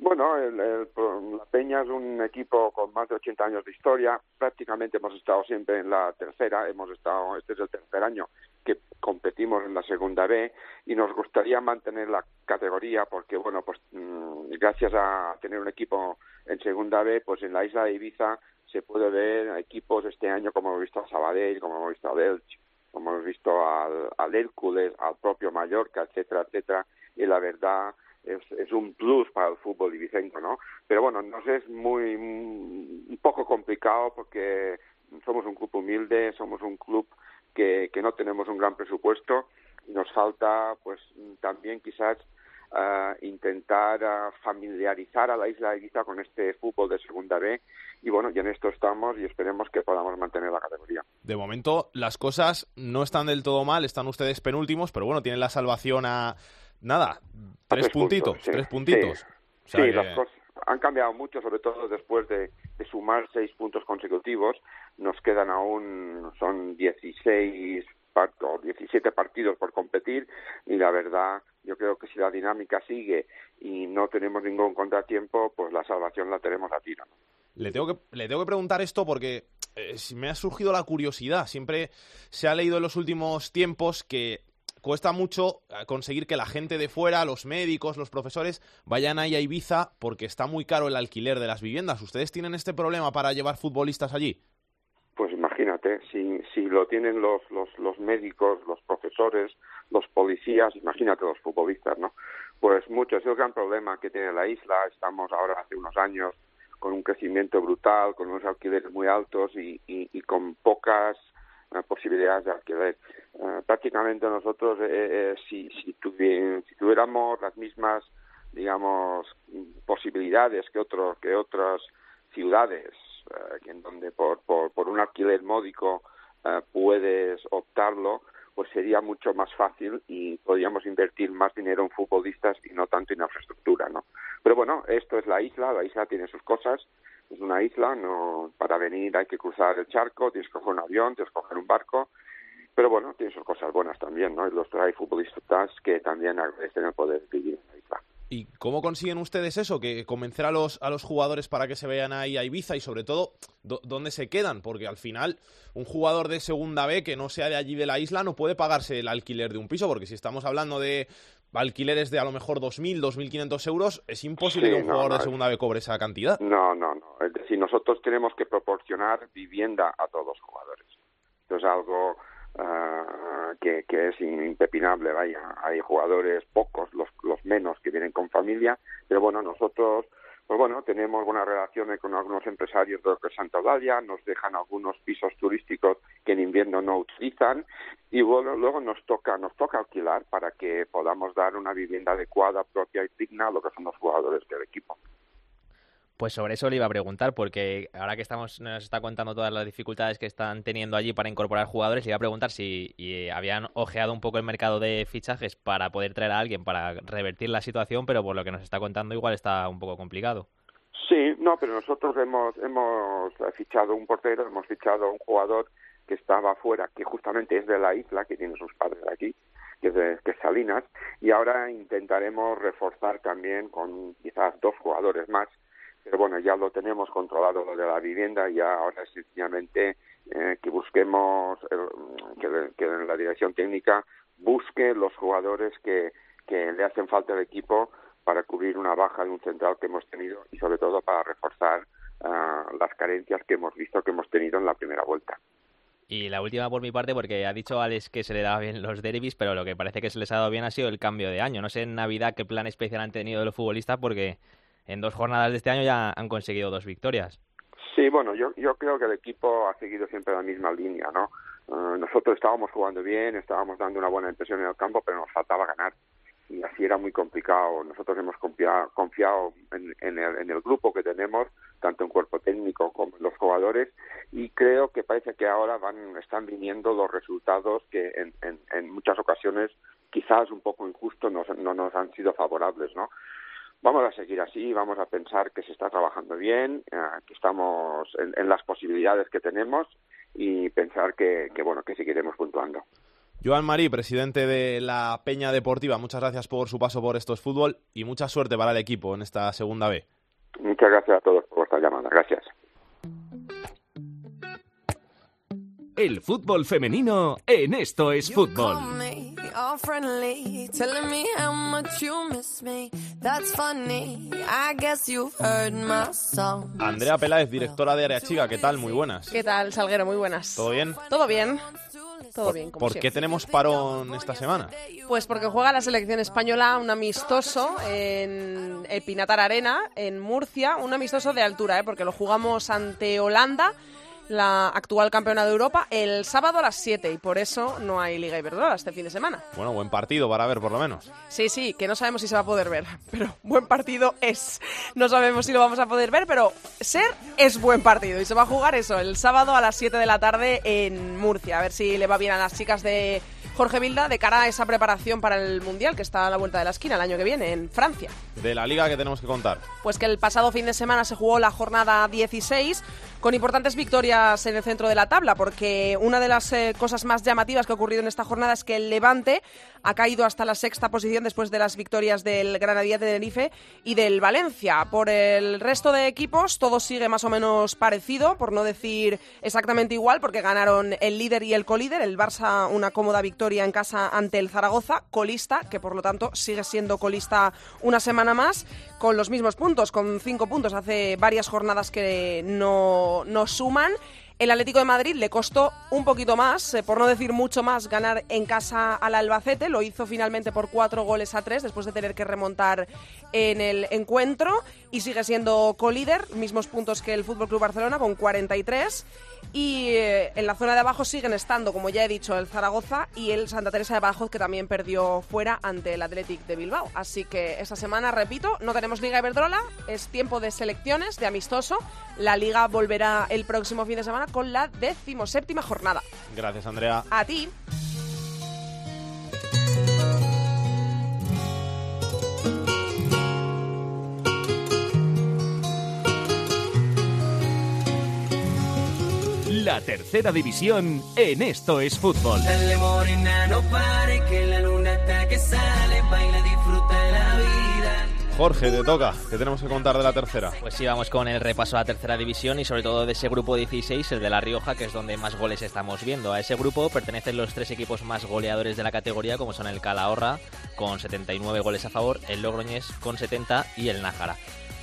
Bueno, la Peña es un equipo con más de 80 años de historia. Prácticamente hemos estado siempre en la tercera. Hemos estado, este es el tercer año que competimos en la segunda B y nos gustaría mantener la categoría porque, bueno, pues mm, gracias a tener un equipo en segunda B, pues en la isla de Ibiza se puede ver equipos este año como hemos visto a Sabadell, como hemos visto a Belch, como hemos visto al, al Hércules, al propio Mallorca, etcétera, etcétera, y la verdad es, un plus para el fútbol ibicenco, ¿no? Pero bueno, nos es muy, un poco complicado porque somos un club humilde, somos un club que, que no tenemos un gran presupuesto y nos falta pues también quizás intentar familiarizar a la isla de Ibiza con este fútbol de segunda B y bueno, y en esto estamos y esperemos que podamos mantener la categoría. De momento las cosas no están del todo mal, están ustedes penúltimos, pero bueno, tienen la salvación a nada, tres, puntitos, tres puntitos. Sí, las cosas han cambiado mucho, sobre todo después de, de, sumar seis puntos consecutivos. Nos quedan aún, son 16 o 17 partidos por competir y la verdad yo creo que si la dinámica sigue y no tenemos ningún contratiempo, pues la salvación la tenemos a tiro. Le tengo que, le tengo que preguntar esto porque eh, me ha surgido la curiosidad. Siempre se ha leído en los últimos tiempos que cuesta mucho eh, conseguir que la gente de fuera, los médicos, los profesores, vayan ahí a Ibiza porque está muy caro el alquiler de las viviendas. ¿Ustedes tienen este problema para llevar futbolistas allí? Pues imagínate, si, si lo tienen los, los, médicos, los profesores, los policías, imagínate los futbolistas, ¿no? Pues mucho, es el gran problema que tiene la isla. Estamos ahora hace unos años con un crecimiento brutal, con unos alquileres muy altos y, con pocas posibilidades de alquiler. Eh, prácticamente nosotros, eh, si, si, si, tuviéramos las mismas, digamos, posibilidades que, otros que otras ciudades, en donde por, por un alquiler módico puedes optarlo, pues sería mucho más fácil y podríamos invertir más dinero en futbolistas y no tanto en infraestructura, ¿no? Pero bueno, esto es la isla, la isla tiene sus cosas, es una isla, no para venir hay que cruzar el charco, tienes que coger un avión, tienes que coger un barco, pero bueno, tiene sus cosas buenas también, ¿no? Y los hay futbolistas que también agradecen el poder vivir en la isla. ¿Y cómo consiguen ustedes eso? Que convencer a los, a los jugadores para que se vayan ahí a Ibiza y sobre todo, ¿dónde se quedan? Porque al final, un jugador de segunda B que no sea de allí de la isla no puede pagarse el alquiler de un piso, porque si estamos hablando de alquileres de a lo mejor 2.000, 2.500 euros, es imposible que un jugador de segunda B cobre esa cantidad. No, no, no. Es decir, nosotros tenemos que proporcionar vivienda a todos los jugadores. Esto es algo que, que, es impepinable, vaya, hay jugadores pocos, los, los menos que vienen con familia, pero bueno, nosotros pues bueno, tenemos buenas relaciones con algunos empresarios de Santa Eulalia, nos dejan algunos pisos turísticos que en invierno no utilizan y bueno, luego nos toca nos toca alquilar para que podamos dar una vivienda adecuada, propia y digna a lo que son los jugadores del equipo. Pues sobre eso le iba a preguntar, porque ahora que estamos nos está contando todas las dificultades que están teniendo allí para incorporar jugadores, le iba a preguntar si habían ojeado un poco el mercado de fichajes para poder traer a alguien para revertir la situación, pero por lo que nos está contando igual está un poco complicado. Sí, no, pero nosotros hemos, hemos fichado un portero, hemos fichado un jugador que estaba afuera, que justamente es de la isla, que tiene sus padres aquí, que es, de, Salinas, y ahora intentaremos reforzar también con quizás dos jugadores más bueno, ya lo tenemos controlado lo de la vivienda, y ahora sencillamente eh, que busquemos, que, que, la dirección técnica busque los jugadores que, que le hacen falta al equipo para cubrir una baja de un central que hemos tenido y sobre todo para reforzar ah, las carencias que hemos visto que hemos tenido en la primera vuelta. Y la última por mi parte, porque ha dicho Alex que se le daba bien los derbis, pero lo que parece que se les ha dado bien ha sido el cambio de año. No sé en Navidad qué plan especial han tenido los futbolistas, porque en dos jornadas de este año ya han conseguido dos victorias. Sí, bueno, yo, yo creo que el equipo ha seguido siempre la misma línea, ¿no? Eh, nosotros estábamos jugando bien, estábamos dando una buena impresión en el campo, pero nos faltaba ganar. Y así era muy complicado. Nosotros hemos confiado, confiado en, en, el, en el grupo que tenemos, tanto en cuerpo técnico como en los jugadores, y creo que parece que ahora van, están viniendo los resultados que en, en, muchas ocasiones quizás un poco injustos no, no nos han sido favorables, ¿no? Vamos a seguir así, vamos a pensar que se está trabajando bien, eh, que estamos en, en, las posibilidades que tenemos y pensar que, que, bueno que seguiremos puntuando. Joan Marí, presidente de la Peña Deportiva, muchas gracias por su paso por estos fútbol y mucha suerte para el equipo en esta segunda B. Muchas gracias a todos por vuestra llamada. Gracias. El fútbol femenino en esto es fútbol. Andrea Peláez, directora de Área Chica, ¿qué tal? Muy buenas. ¿Qué tal, Salguero? Muy buenas. ¿Todo bien? Todo bien. Todo ¿Por, bien, como ¿por siempre. qué tenemos parón esta semana? Pues porque juega la selección española un amistoso en el Pinatar Arena, en Murcia, un amistoso de altura, ¿eh? porque lo jugamos ante Holanda, la actual campeona de Europa, el sábado a las 7 y por eso no hay Liga Iberdrola este fin de semana. Bueno, buen partido para ver por lo menos. Sí, sí, que no sabemos si se va a poder ver, <laughs> pero buen partido es. No sabemos si lo vamos a poder ver, pero ser es buen partido y se va a jugar eso el sábado a las 7 de la tarde en Murcia. A ver si le va bien a las chicas de Jorge Vilda de cara a esa preparación para el Mundial que está a la vuelta de la esquina el año que viene en Francia. De la liga que tenemos que contar. Pues que el pasado fin de semana se jugó la jornada 16 con importantes victorias en el centro de la tabla, porque una de las eh, cosas más llamativas que ha ocurrido en esta jornada es que el Levante ha caído hasta la sexta posición después de las victorias del Granadilla de Tenerife y del Valencia. Por el resto de equipos todo sigue más o menos parecido, por no decir exactamente igual, porque ganaron el líder y el colíder, el Barça una cómoda victoria en casa ante el Zaragoza, colista, que por lo tanto sigue siendo colista una semana más, con los mismos puntos, con cinco puntos. Hace varias jornadas que no, no suman. El Atlético de Madrid le costó un poquito más, eh, por no decir mucho más, ganar en casa al Albacete. Lo hizo finalmente por cuatro goles a tres después de tener que remontar en el encuentro y sigue siendo colíder, mismos puntos que el Fútbol Club Barcelona con 43. Y eh, en la zona de abajo siguen estando, como ya he dicho, el Zaragoza y el Santa Teresa de Badajoz, que también perdió fuera ante el Athletic de Bilbao. Así que esta semana, repito, no tenemos Liga Iberdrola, es tiempo de selecciones, de amistoso. La Liga volverá el próximo fin de semana con la decimoséptima jornada. Gracias, Andrea. A ti. La tercera división en esto es fútbol. Dale morena, no pare, que la luna está que sale, baila, disfruta la vida. Jorge, te toca. ¿Qué tenemos que contar de la tercera? Pues sí, vamos con el repaso a la tercera división y sobre todo de ese grupo 16, el de La Rioja, que es donde más goles estamos viendo. A ese grupo pertenecen los tres equipos más goleadores de la categoría, como son el Calahorra, con 79 goles a favor, el Logroñés con 70 y el Nájara.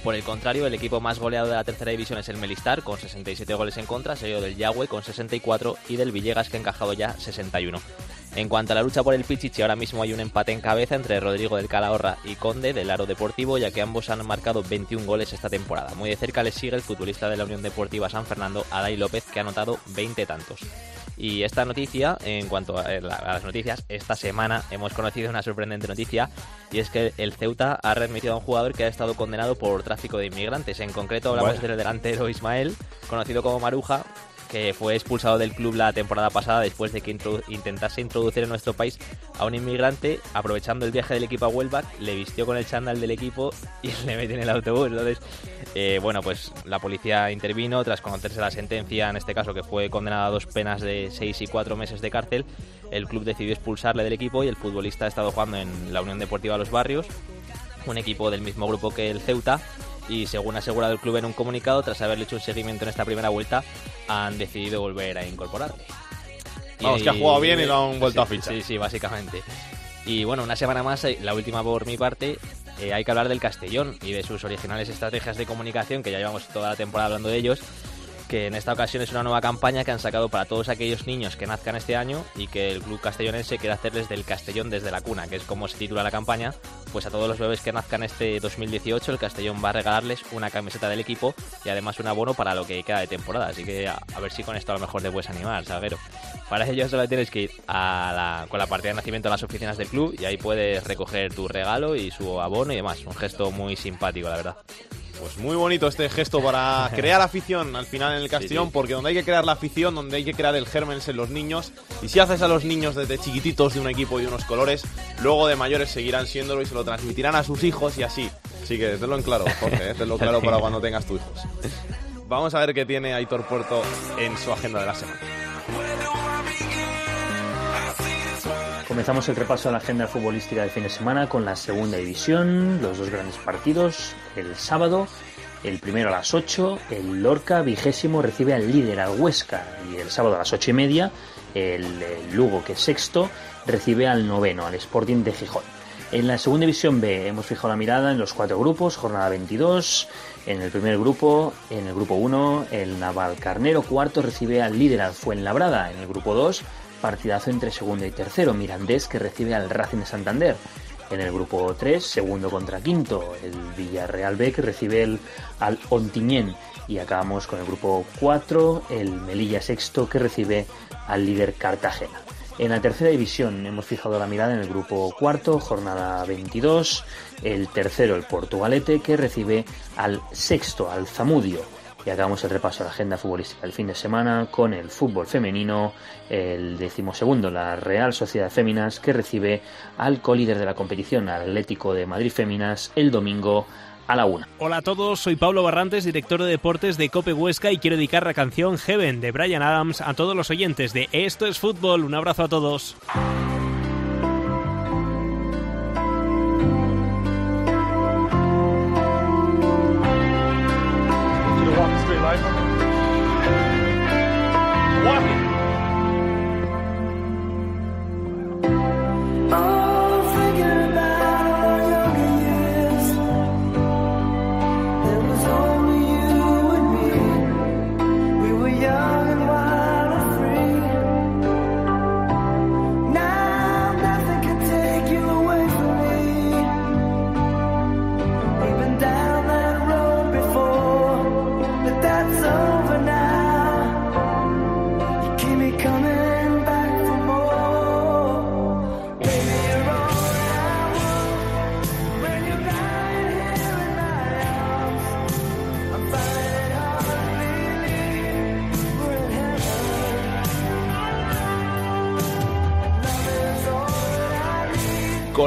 Por el contrario, el equipo más goleado de la tercera división es el Melistar, con 67 goles en contra, seguido del Yagüe con 64 y del Villegas, que ha encajado ya 61. En cuanto a la lucha por el Pichichi, ahora mismo hay un empate en cabeza entre Rodrigo del Calahorra y Conde del Aro Deportivo, ya que ambos han marcado 21 goles esta temporada. Muy de cerca les sigue el futbolista de la Unión Deportiva San Fernando, Adai López, que ha anotado 20 tantos. Y esta noticia, en cuanto a, la- a las noticias, esta semana hemos conocido una sorprendente noticia y es que el Ceuta ha readmitido a un jugador que ha estado condenado por tráfico de inmigrantes. En concreto hablamos Vaya. del delantero Ismael, conocido como Maruja, que fue expulsado del club la temporada pasada después de que intentase introducir en nuestro país a un inmigrante, aprovechando el viaje del equipo a Huelva, le vistió con el chándal del equipo y <laughs> le metió en el autobús. Entonces, eh, bueno, pues la policía intervino tras conocerse la sentencia, en este caso que fue condenado a dos penas de seis y cuatro meses de cárcel. El club decidió expulsarle del equipo y el futbolista ha estado jugando en la Unión Deportiva Los Barrios, un equipo del mismo grupo que el Ceuta. Y según ha asegurado el club en un comunicado, tras haberle hecho un seguimiento en esta primera vuelta, han decidido volver a incorporarle. Vamos, que ha jugado bien y lo han vuelto Sí, a fichar. Sí, sí, básicamente. Y bueno, una semana más, eh, la última por mi parte, eh, hay que hablar del Castellón y de sus originales estrategias de comunicación, que ya llevamos toda la temporada hablando de ellos, que en esta ocasión es una nueva campaña que han sacado para todos aquellos niños que nazcan este año y que el club castellonense quiere hacerles del Castellón desde la cuna, que es como se titula la campaña. Pues a todos los bebés que nazcan este 2018, el Castellón va a regalarles una camiseta del equipo y además un abono para lo que queda de temporada. Así que a, ver si con esto a lo mejor te puedes animar, Salguero. Para ello solo tienes que ir a con la partida de nacimiento a las oficinas del club y ahí puedes recoger tu regalo y su abono y demás. Un gesto muy simpático, la verdad. Pues muy bonito este gesto para <laughs> crear afición al final en el Castellón, porque donde hay que crear la afición, donde hay que crear el germen es en los niños. Y si haces a los niños desde chiquititos de un equipo y de unos colores, luego de mayores seguirán siéndolo y se lo transmitirán a sus hijos y así. Así que tenlo en claro, Jorge, ¿eh? tenlo claro <laughs> para cuando tengas tus hijos. Vamos a ver qué tiene Aitor Puerto en su agenda de la semana. Comenzamos el repaso a la agenda futbolística del fin de semana con la segunda división, los dos grandes partidos. El sábado, el primero a las 8, el Lorca vigésimo recibe al líder, al Huesca. Y el sábado a las ocho y media, el, Lugo, que sexto, recibe al noveno, al Sporting de Gijón. En la segunda división B hemos fijado la mirada en los cuatro grupos, jornada 22. En el primer grupo, en el grupo 1, el Naval Carnero cuarto recibe al líder al Fuenlabrada. En el grupo 2, partidazo entre segundo y tercero, Mirandés que recibe al Racing de Santander. En el grupo 3, segundo contra quinto, el Villarreal B que recibe al Ontiñén. Y acabamos con el grupo 4, el Melilla sexto que recibe al líder Cartagena. En la tercera división hemos fijado la mirada en el grupo cuarto, jornada 22, el tercero, el Portugalete, que recibe al sexto, al Zamudio. Y acabamos el repaso a la agenda futbolística del fin de semana con el fútbol femenino, el decimosegundo, la Real Sociedad Féminas, que recibe al colíder de la competición, Atlético de Madrid Féminas, el domingo a la una. Hola a todos, soy Pablo Barrantes, director de deportes de Cope Huesca y quiero dedicar la canción Heaven de Brian Adams a todos los oyentes de Esto es Fútbol. Un abrazo a todos.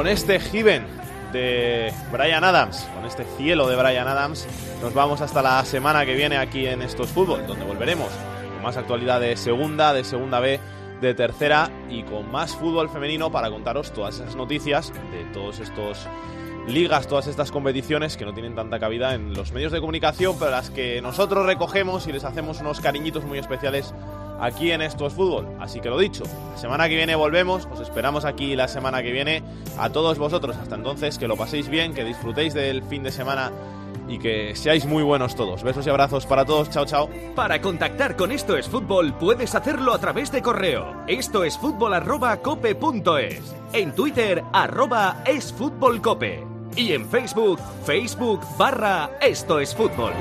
Este Given de Brian Adams, con este cielo de Brian Adams, nos vamos hasta la semana que viene aquí en Estos Fútbol, donde volveremos con más actualidad de segunda, de segunda B, de tercera y con más fútbol femenino para contaros todas esas noticias de todos estos ligas, todas estas competiciones que no tienen tanta cabida en los medios de comunicación, pero las que nosotros recogemos y les hacemos unos cariñitos muy especiales aquí en Esto es Fútbol. Así que lo dicho, la semana que viene volvemos, os esperamos aquí la semana que viene a todos vosotros. Hasta entonces, que lo paséis bien, que disfrutéis del fin de semana y que seáis muy buenos todos. Besos y abrazos para todos. Chao, chao. Para contactar con Esto es Fútbol puedes hacerlo a través de correo. Esto es fútbol En Twitter arroba es fútbol cope. Y en Facebook, Facebook barra Esto es Fútbol.